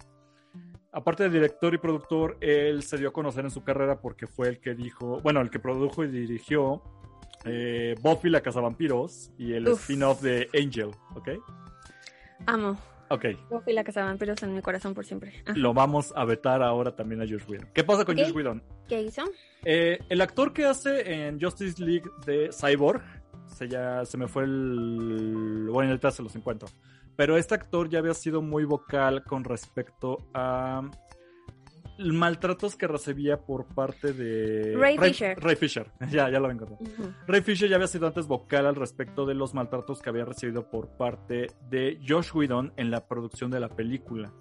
Aparte de director y productor, él se dio a conocer en su carrera porque fue el que dijo, bueno, el que produjo y dirigió eh, Buffy la Cazavampiros y el spin-off de Angel, ¿ok? Amo. Ok, Buffy la casa de vampiros en mi corazón por siempre. Ah, lo vamos a vetar ahora también a Josh Whedon. ¿Qué pasa con Ok. Josh Whedon? ¿Qué hizo? Eh, el actor que hace en Justice League de Cyborg, se, ya, se me fue el... Bueno, ahorita se los encuentro. Pero este actor ya había sido muy vocal con respecto a maltratos que recibía por parte de Ray Fisher. Ray Fisher, [LAUGHS] ya, ya lo encontré. Ujú. Ray Fisher ya había sido antes vocal al respecto de los maltratos que había recibido por parte de Josh Whedon en la producción de la película.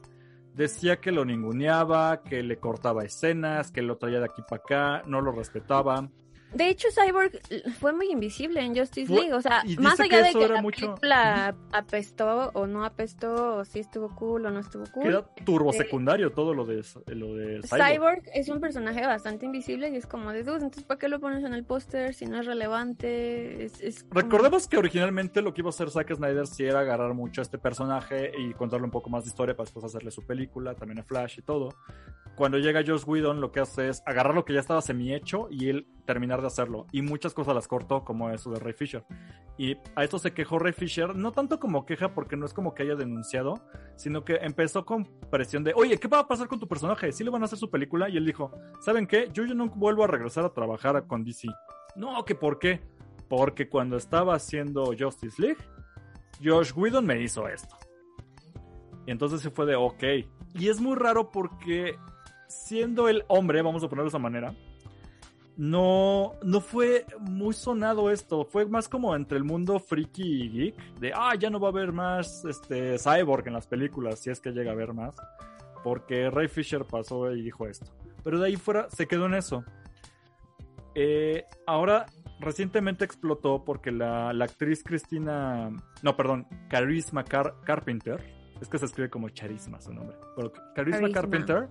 Decía que lo ninguneaba, que le cortaba escenas, que lo traía de aquí para acá, no lo respetaba. De hecho, Cyborg fue muy invisible en Justice League. O sea, más allá de que la mucho- película apestó o no apestó, o si estuvo cool o no estuvo cool. Era turbo Eh, secundario todo lo de, lo de Cyborg. Cyborg es un personaje bastante invisible y es como de dude, entonces ¿para qué lo pones en el póster si no es relevante? Es, es como- Recordemos que originalmente lo que iba a hacer Zack Snyder sí era agarrar mucho a este personaje y contarle un poco más de historia para después hacerle su película, también a Flash y todo. Cuando llega Joss Whedon lo que hace es agarrar lo que ya estaba semi-hecho y él terminar de hacerlo. Y muchas cosas las cortó, como eso de Ray Fisher. Y a esto se quejó Ray Fisher, no tanto como queja porque no es como que haya denunciado, sino que empezó con presión de, oye, ¿qué va a pasar con tu personaje? ¿Sí le van a hacer su película? Y él dijo, ¿saben qué? Yo ya no vuelvo a regresar a trabajar con DC. No, que por qué. Porque cuando estaba haciendo Justice League, Josh Whedon me hizo esto. Y entonces se fue de, ok. Y es muy raro porque siendo el hombre, vamos a ponerlo de esa manera, no, no fue muy sonado esto. Fue más como entre el mundo friki y geek. De, ah, ya no va a haber más este, cyborg en las películas, si es que llega a haber más. Porque Ray Fisher pasó y dijo esto. Pero de ahí fuera se quedó en eso. Eh, ahora, recientemente explotó porque la, la actriz Cristina. No, perdón, Charisma Car- Carpenter. Es que se escribe como Charisma su nombre. Pero Charisma Charisma. Carpenter.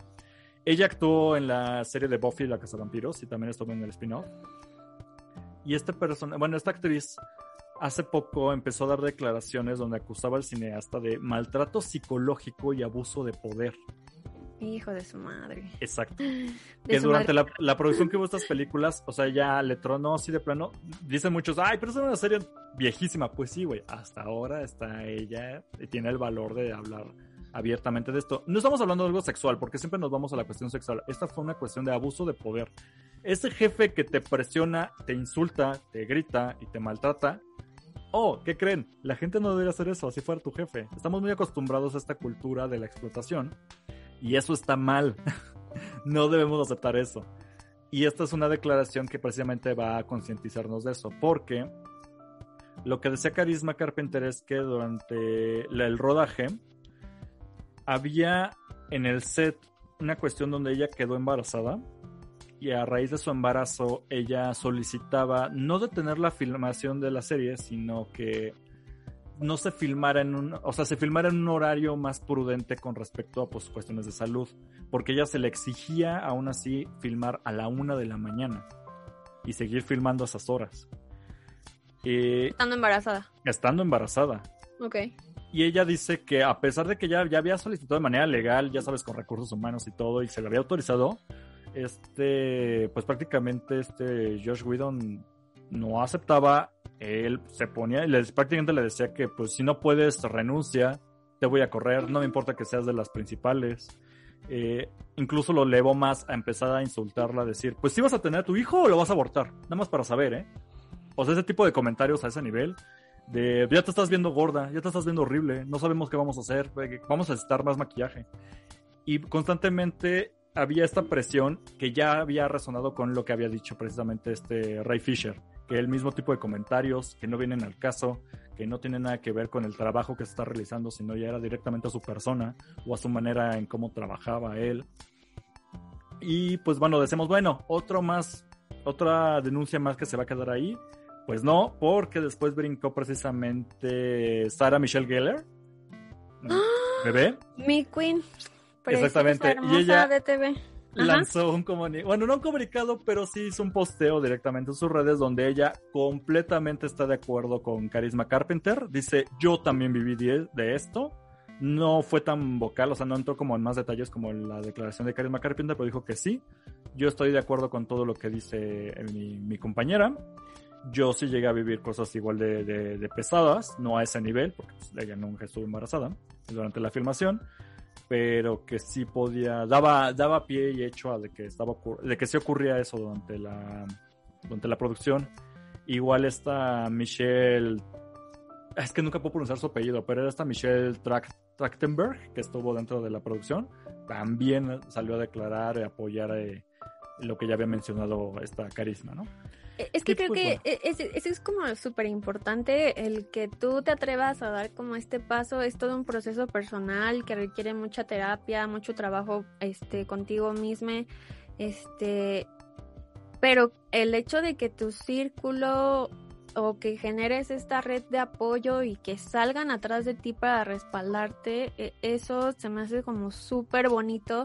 Ella actuó en la serie de Buffy la Cazavampiros y también estuvo en el spin-off. Y esta persona, bueno, esta actriz hace poco empezó a dar declaraciones donde acusaba al cineasta de maltrato psicológico y abuso de poder. Hijo de su madre. Exacto. [LAUGHS] De que durante la producción que hubo estas películas, o sea, ya le tronó así de plano. Dicen muchos, ay, pero es una serie viejísima. Pues sí, güey, hasta ahora está ella y tiene el valor de hablar abiertamente de esto. No estamos hablando de algo sexual, porque siempre nos vamos a la cuestión sexual. Esta fue una cuestión de abuso de poder. Ese jefe que te presiona, te insulta, te grita y te maltrata. Oh, ¿qué creen? La gente no debería hacer eso, así fuera tu jefe. Estamos muy acostumbrados a esta cultura de la explotación y eso está mal. [LAUGHS] no debemos aceptar eso. Y esta es una declaración que precisamente va a concientizarnos de eso, porque lo que decía Carisma Carpenter es que durante el rodaje había en el set una cuestión donde ella quedó embarazada y a raíz de su embarazo ella solicitaba no detener la filmación de la serie, sino que no se filmara en un, o sea, se filmara en un horario más prudente con respecto a pues cuestiones de salud, porque ella se le exigía aún así filmar a la una de la mañana y seguir filmando esas horas. Eh, Estando embarazada. estando embarazada. Ok. Y ella dice que a pesar de que ya, ya había solicitado de manera legal, ya sabes, con recursos humanos y todo, y se le había autorizado, este, pues prácticamente este Josh Whedon no aceptaba, él se ponía, y les, prácticamente le decía que pues si no puedes, renuncia, te voy a correr, no me importa que seas de las principales. Eh, incluso lo elevó más a empezar a insultarla, a decir, pues si vas a tener a tu hijo o lo vas a abortar, nada más para saber, ¿eh? O sea, ese tipo de comentarios a ese nivel de ya te estás viendo gorda, ya te estás viendo horrible, no sabemos qué vamos a hacer, vamos a necesitar más maquillaje. Y constantemente había esta presión que ya había resonado con lo que había dicho precisamente este Ray Fisher, que el mismo tipo de comentarios que no vienen al caso, que no tienen nada que ver con el trabajo que se está realizando, sino ya era directamente a su persona o a su manera en cómo trabajaba él. Y pues bueno, decimos, bueno, otro más, otra denuncia más que se va a quedar ahí. Pues no, porque después brincó precisamente Sarah Michelle Gellar, bebé, Mi Queen. Exactamente, y ella- de TV. Lanzó un comunicado, bueno, no un comunicado, pero sí hizo un posteo directamente en sus redes donde ella completamente está de acuerdo con Carisma Carpenter. Dice, yo también viví de, esto. No fue tan vocal, o sea, no entró como en más detalles como en la declaración de Carisma Carpenter, pero dijo que sí. Yo estoy de acuerdo con todo lo que dice mi, mi compañera. Yo sí llegué a vivir cosas igual de, pesadas, no a ese nivel, porque pues, ella nunca estuvo embarazada durante la filmación pero que sí podía, daba, daba pie y hecho a de que estaba de que sí ocurría eso durante la durante la producción. Igual esta Michelle es que nunca puedo pronunciar su apellido, pero era esta Michelle Trachtenberg, que estuvo dentro de la producción, también salió a declarar y apoyar eh, lo que ya había mencionado esta carisma, ¿no? Eh, Es que creo que e- es- eso es como súper importante, el que tú te atrevas a dar como este paso, es todo un proceso personal que requiere mucha terapia, mucho trabajo este, contigo mismo, este, pero el hecho de que tu círculo o que generes esta red de apoyo y que salgan atrás de ti para respaldarte, e- eso se me hace como súper bonito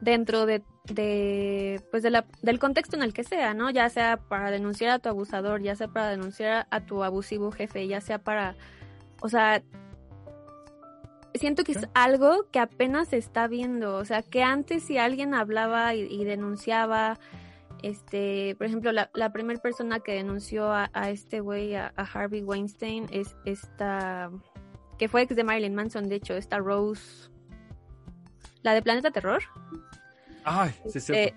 dentro de, de pues de la, del contexto en el que sea, ¿no? Ya sea para denunciar a tu abusador, ya sea para denunciar a tu abusivo jefe, ya sea para, o sea, siento que es algo que apenas se está viendo, o sea, que antes si alguien hablaba y, y denunciaba, este, por ejemplo, la, la primera persona que denunció a, a este güey, a, a Harvey Weinstein, es esta, que fue ex de Marilyn Manson, de hecho, esta Rose, la de Planeta Terror. Ay, sí, es Eh.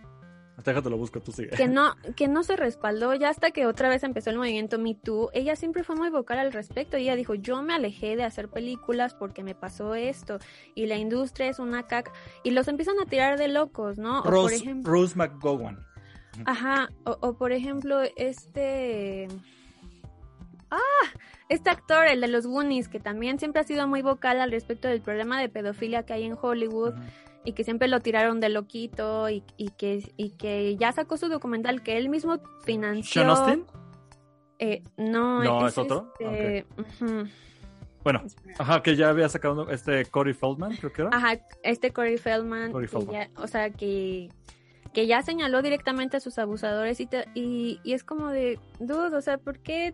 Déjate lo busco, tú sigue. que no, [LAUGHS] que no se respaldó ya hasta que otra vez empezó el movimiento Me Too. Ella siempre fue muy vocal al respecto. Ella dijo, yo me alejé de hacer películas porque me pasó esto. Y la industria es una caca. Y los empiezan a tirar de locos, ¿no? O por Rose, ejemplo, Rose McGowan. ajá, o, o por ejemplo, este... Ah, este actor, el de los Goonies, que también siempre ha sido muy vocal al respecto del problema de pedofilia que hay en Hollywood. Y que siempre lo tiraron de loquito y, y que, y que ya sacó su documental que él mismo financió. ¿Sean Austin? Eh, no, No, ¿es otro? este. Bueno, ajá, que ya había sacado este Corey Feldman, creo que era. Ajá, este Corey Feldman, Corey Feldman. ya- o sea, que, que ya señaló directamente a sus abusadores y, te- y, y es como de, dude, o sea, ¿por qué?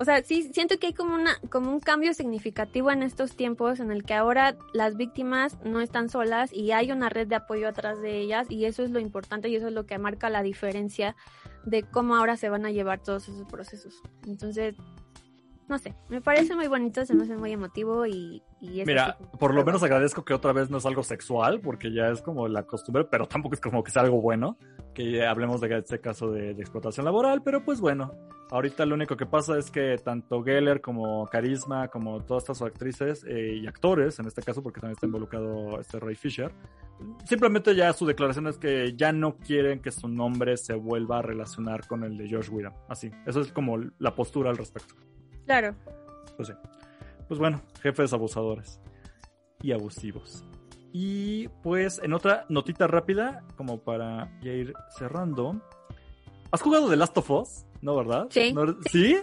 O sea, sí, siento que hay como, una, como un cambio significativo en estos tiempos en el que ahora las víctimas no están solas y hay una red de apoyo atrás de ellas y eso es lo importante y eso es lo que marca la diferencia de cómo ahora se van a llevar todos esos procesos. Entonces, no sé, me parece muy bonito, se me hace muy emotivo y, y es Mira, por lo menos agradezco que otra vez no es algo sexual, porque ya es como la costumbre, pero tampoco es como que sea algo bueno, que hablemos de este caso de, de explotación laboral, pero pues bueno, ahorita lo único que pasa es que tanto Geller como Carisma, como todas estas actrices eh, y actores, en este caso, porque también está involucrado este Ray Fisher, simplemente ya su declaración es que ya no quieren que su nombre se vuelva a relacionar con el de Josh Whedon, así, eso es como la postura al respecto. Claro. Pues sí. Pues bueno, jefes abusadores y abusivos. Y pues en otra notita rápida, como para ya ir cerrando. ¿Has jugado The Last of Us? ¿No, verdad? Sí. ¿No eres- ¿Sí?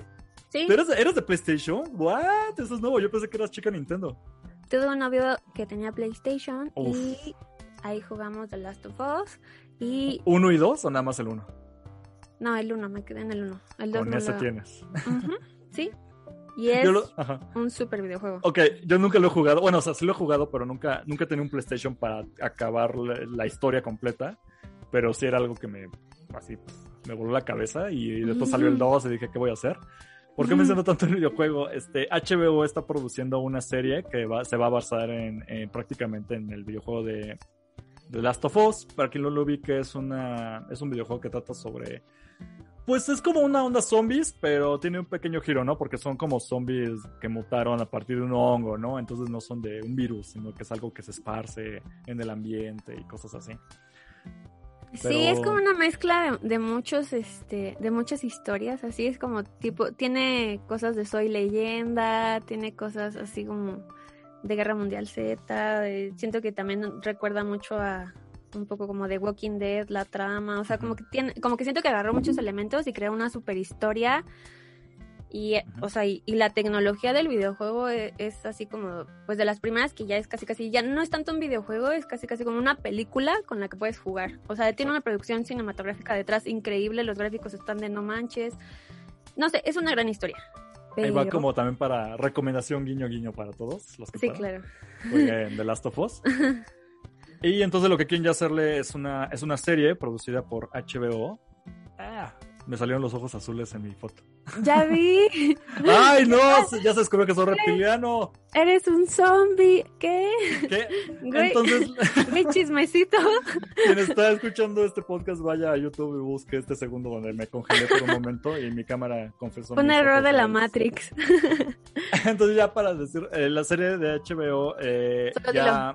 Sí, ¿Eres, ¿Eres de PlayStation? ¿What? Eso es nuevo. Yo pensé que eras chica Nintendo. tuve un novio que tenía PlayStation Uf. y ahí jugamos The Last of Us y ¿Uno y dos o nada más el uno? no, el uno, me quedé en el uno. El dos Con no ese lo- tienes. Sí. Y es lo- un super videojuego. Ok, yo nunca lo he jugado. Bueno, o sea, sí lo he jugado, pero nunca, nunca he tenido un PlayStation para acabar la, la historia completa. Pero sí era algo que me, así, pues, me voló la cabeza. Y después salió el 2 y dije, ¿qué voy a hacer? ¿Por qué menciono tanto el videojuego? Este, HBO está produciendo una serie que va, se va a basar en, en prácticamente en el videojuego de The Last of Us. Para quien no lo ubique, es, una, es un videojuego que trata sobre pues es como una onda zombies, pero tiene un pequeño giro, ¿no? Porque son como zombies que mutaron a partir de un hongo, ¿no? Entonces no son de un virus, sino que es algo que se esparce en el ambiente y cosas así. Sí, es como una mezcla de, de muchos, este, de muchas historias, así es como tipo, tiene cosas de Soy Leyenda, tiene cosas así como de Guerra Mundial Z, siento que también recuerda mucho a un poco como de Walking Dead, la trama, o sea, como que tiene, como que siento que agarró muchos elementos y creó una super historia y, eh, o sea, y, y la tecnología del videojuego e- es, así como, pues de las primeras que ya es casi casi, ya no es tanto un videojuego, es casi casi como una película con la que puedes jugar. O sea, tiene una producción cinematográfica detrás increíble, los gráficos están de no manches. No sé, es una gran historia. Ahí va Pero- como también para recomendación guiño guiño para todos los que Sí, claro. Jueguen [LAUGHS] The Last of Us. Y entonces lo que quieren ya hacerle es una, es una serie producida por HBO. Ah, me salieron los ojos azules en mi foto. Ya vi. [LAUGHS] ¡Ay, no! [LAUGHS] Ya se descubrió que soy reptiliano. Eres un zombie. ¿Qué? ¿Qué? [LAUGHS] Güey, Entonces, [LAUGHS] güey, chismecito. quien está escuchando este podcast, vaya a YouTube y busque este segundo donde me congelé por un momento y mi cámara confesó. Un error de la. Matrix. [LAUGHS] Entonces ya para decir, eh, la serie de HBO, eh, ya,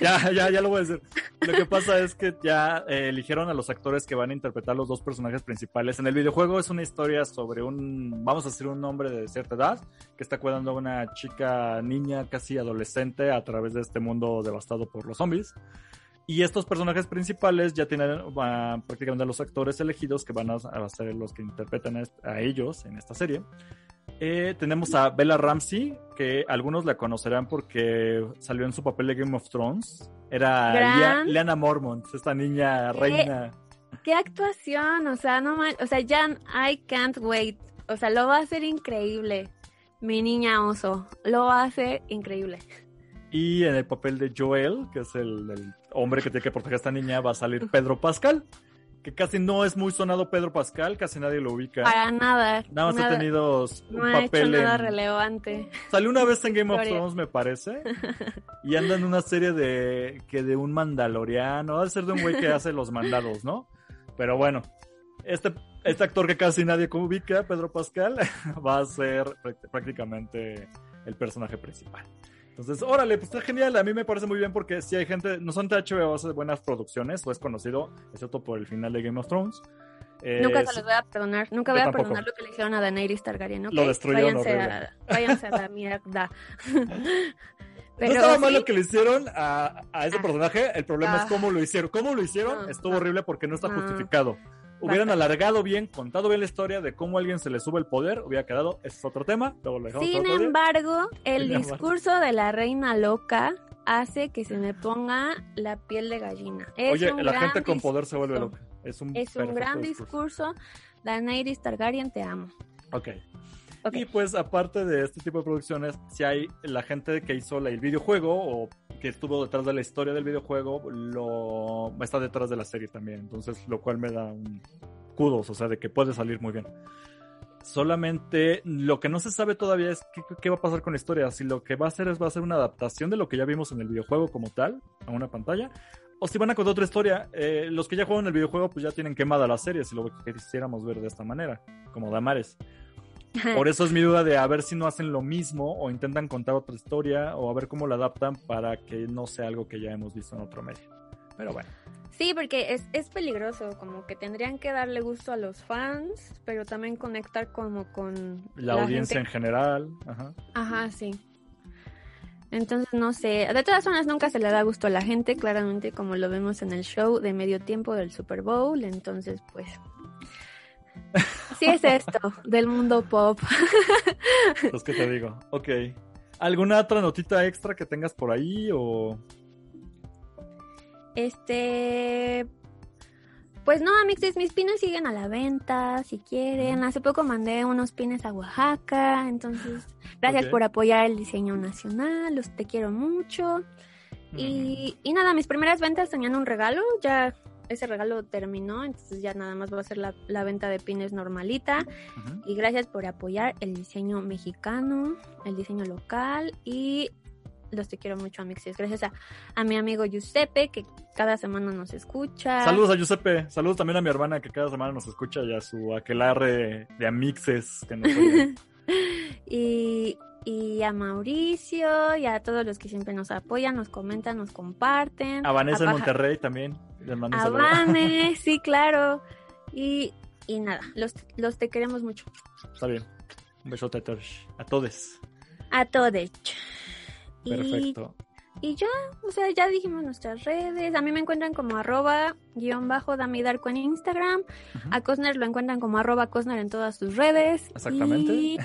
ya, ya, ya lo voy a decir. Lo que pasa es que ya eh, eligieron a los actores que van a interpretar los dos personajes principales. En el videojuego es una historia sobre un, vamos a decir, un hombre de cierta edad que está cuidando a una chica, niña, casi adolescente a través de este mundo devastado por los zombies. Y estos personajes principales ya tienen ah, prácticamente los actores elegidos que van a, a ser los que interpretan a, ellos en esta serie. Eh, tenemos a Bella Ramsey, que algunos la conocerán porque salió en su papel de Game of Thrones. Era Lyanna Mormont, esta niña reina. Qué actuación, o sea, no man- o sea, ya I can't wait. O sea, lo va a hacer increíble. Mi niña oso, lo hacer increíble. Y en el papel de Joel, que es el, el hombre que tiene que proteger a esta niña, va a salir Pedro Pascal. Que casi no es muy sonado Pedro Pascal, casi nadie lo ubica. Para nada. Nada más nada- ha tenido un no ha hecho papel nada en... relevante. Salió una vez en Game of. Thrones, me parece. [LAUGHS] Y anda en una serie de que de un mandaloriano. A ser de un güey que hace los mandados, ¿no? Pero bueno, este, este actor que casi nadie ubica, Pedro Pascal, [LAUGHS] va a ser práct- prácticamente el personaje principal. Entonces, órale, pues está genial. A mí me parece muy bien porque si hay gente, no son HBO, hace buenas producciones, o es conocido, excepto por el final de Game of Thrones. Eh, Nunca sí- se los voy a perdonar. Nunca voy a tampoco. perdonar lo que le hicieron a Daenerys Targaryen, ¿ok? Lo destruyeron váyanse a, váyanse a la [LAUGHS] mierda. no estaba mal sí, lo que le hicieron a, a ese Ah. personaje, el problema es Ah. cómo lo hicieron. ¿Cómo lo hicieron? No, Estuvo no. horrible porque no está No. justificado. Hubieran alargado bien, contado bien la historia de cómo a alguien se le sube el poder, hubiera quedado, ese es otro tema, luego lo dejamos Sin día. embargo, el Sin embargo. discurso de la reina loca hace que se me ponga la piel de gallina. Es Oye, la gente con poder se vuelve discurso. loca. Es un, Es un gran discurso. Daenerys Targaryen, te amo. Ok. Ok. Y pues aparte de este tipo de producciones, si hay la gente que hizo el videojuego o que estuvo detrás de la historia del videojuego, lo está detrás de la serie también. Entonces, lo cual me da un kudos, o sea, de que puede salir muy bien. Solamente lo que no se sabe todavía es qué, qué va a pasar con la historia. Si lo que va a hacer es va a ser una adaptación de lo que ya vimos en el videojuego como tal, a una pantalla, o si van a contar otra historia. Eh, los que ya juegan el videojuego, pues ya tienen quemada la serie, si lo que quisiéramos ver de esta manera, como Damares. Por [LAUGHS] eso es mi duda de a ver si no hacen lo mismo o intentan contar otra historia o a ver cómo la adaptan para que no sea algo que ya hemos visto en otro medio. Pero bueno, Sí, porque es, es peligroso, como que tendrían que darle gusto a los fans, pero también conectar como con la, audiencia gente. en general. Ajá. Ajá, sí. Entonces, no sé. De todas formas, nunca se le da gusto a la gente, claramente, como lo vemos en el show de medio tiempo del Super Bowl. Entonces, pues. [LAUGHS] Sí es esto, del mundo pop. [LAUGHS] Pues que te digo. Ok. ¿Alguna otra notita extra que tengas por ahí o...? Este. Pues no, amixes, mis pines siguen a la venta, si quieren. Hace poco mandé unos pines a Oaxaca, entonces, gracias por apoyar el diseño nacional, los te quiero mucho. Y, y nada, mis primeras ventas tenían un regalo, ya ese regalo terminó, entonces ya nada más va a ser la, la venta de pines normalita. Y gracias por apoyar el diseño mexicano, el diseño local y los te quiero mucho, amixes. Gracias a, a mi amigo Giuseppe, que cada semana nos escucha. Saludos a Giuseppe. Saludos también a mi hermana que cada semana nos escucha y a su aquelarre de amixes que nos. [LAUGHS] Y, y a Mauricio y a todos los que siempre nos apoyan, nos comentan, nos comparten. A Vanessa en Paja- Monterrey también. Les mando un A saludo. Vane, [LAUGHS] sí, claro. Y, y nada, los, los te queremos mucho. Está bien. Un besote a todos. A todos. A todos. Perfecto. y ya, o sea, ya dijimos nuestras redes. A mí me encuentran como arroba guion bajo Dami Darko en Instagram. A Cosner lo encuentran como arroba Cosner en todas sus redes. Exactamente. Y,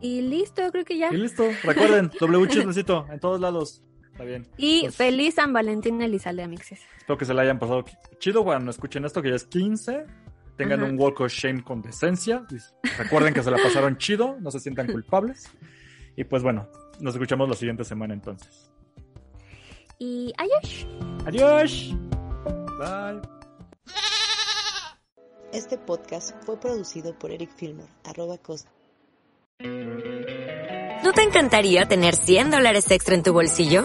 y listo, creo que ya. Y listo. Recuerden, W chismecito en todos lados. Está bien. Y Pues- feliz San Valentín Elizalde Amixes. Espero que se la hayan pasado chido cuando escuchen esto, que ya es 15. Tengan Ajá. un walk of shame con decencia. Recuerden que se la pasaron [LAUGHS] chido, no se sientan culpables. Y pues bueno, nos escuchamos la siguiente semana entonces. Y adiós. Adiós. Bye. Este podcast fue producido por Eric Filmer, arroba Cosmo. ¿No te encantaría tener 100 dólares extra en tu bolsillo?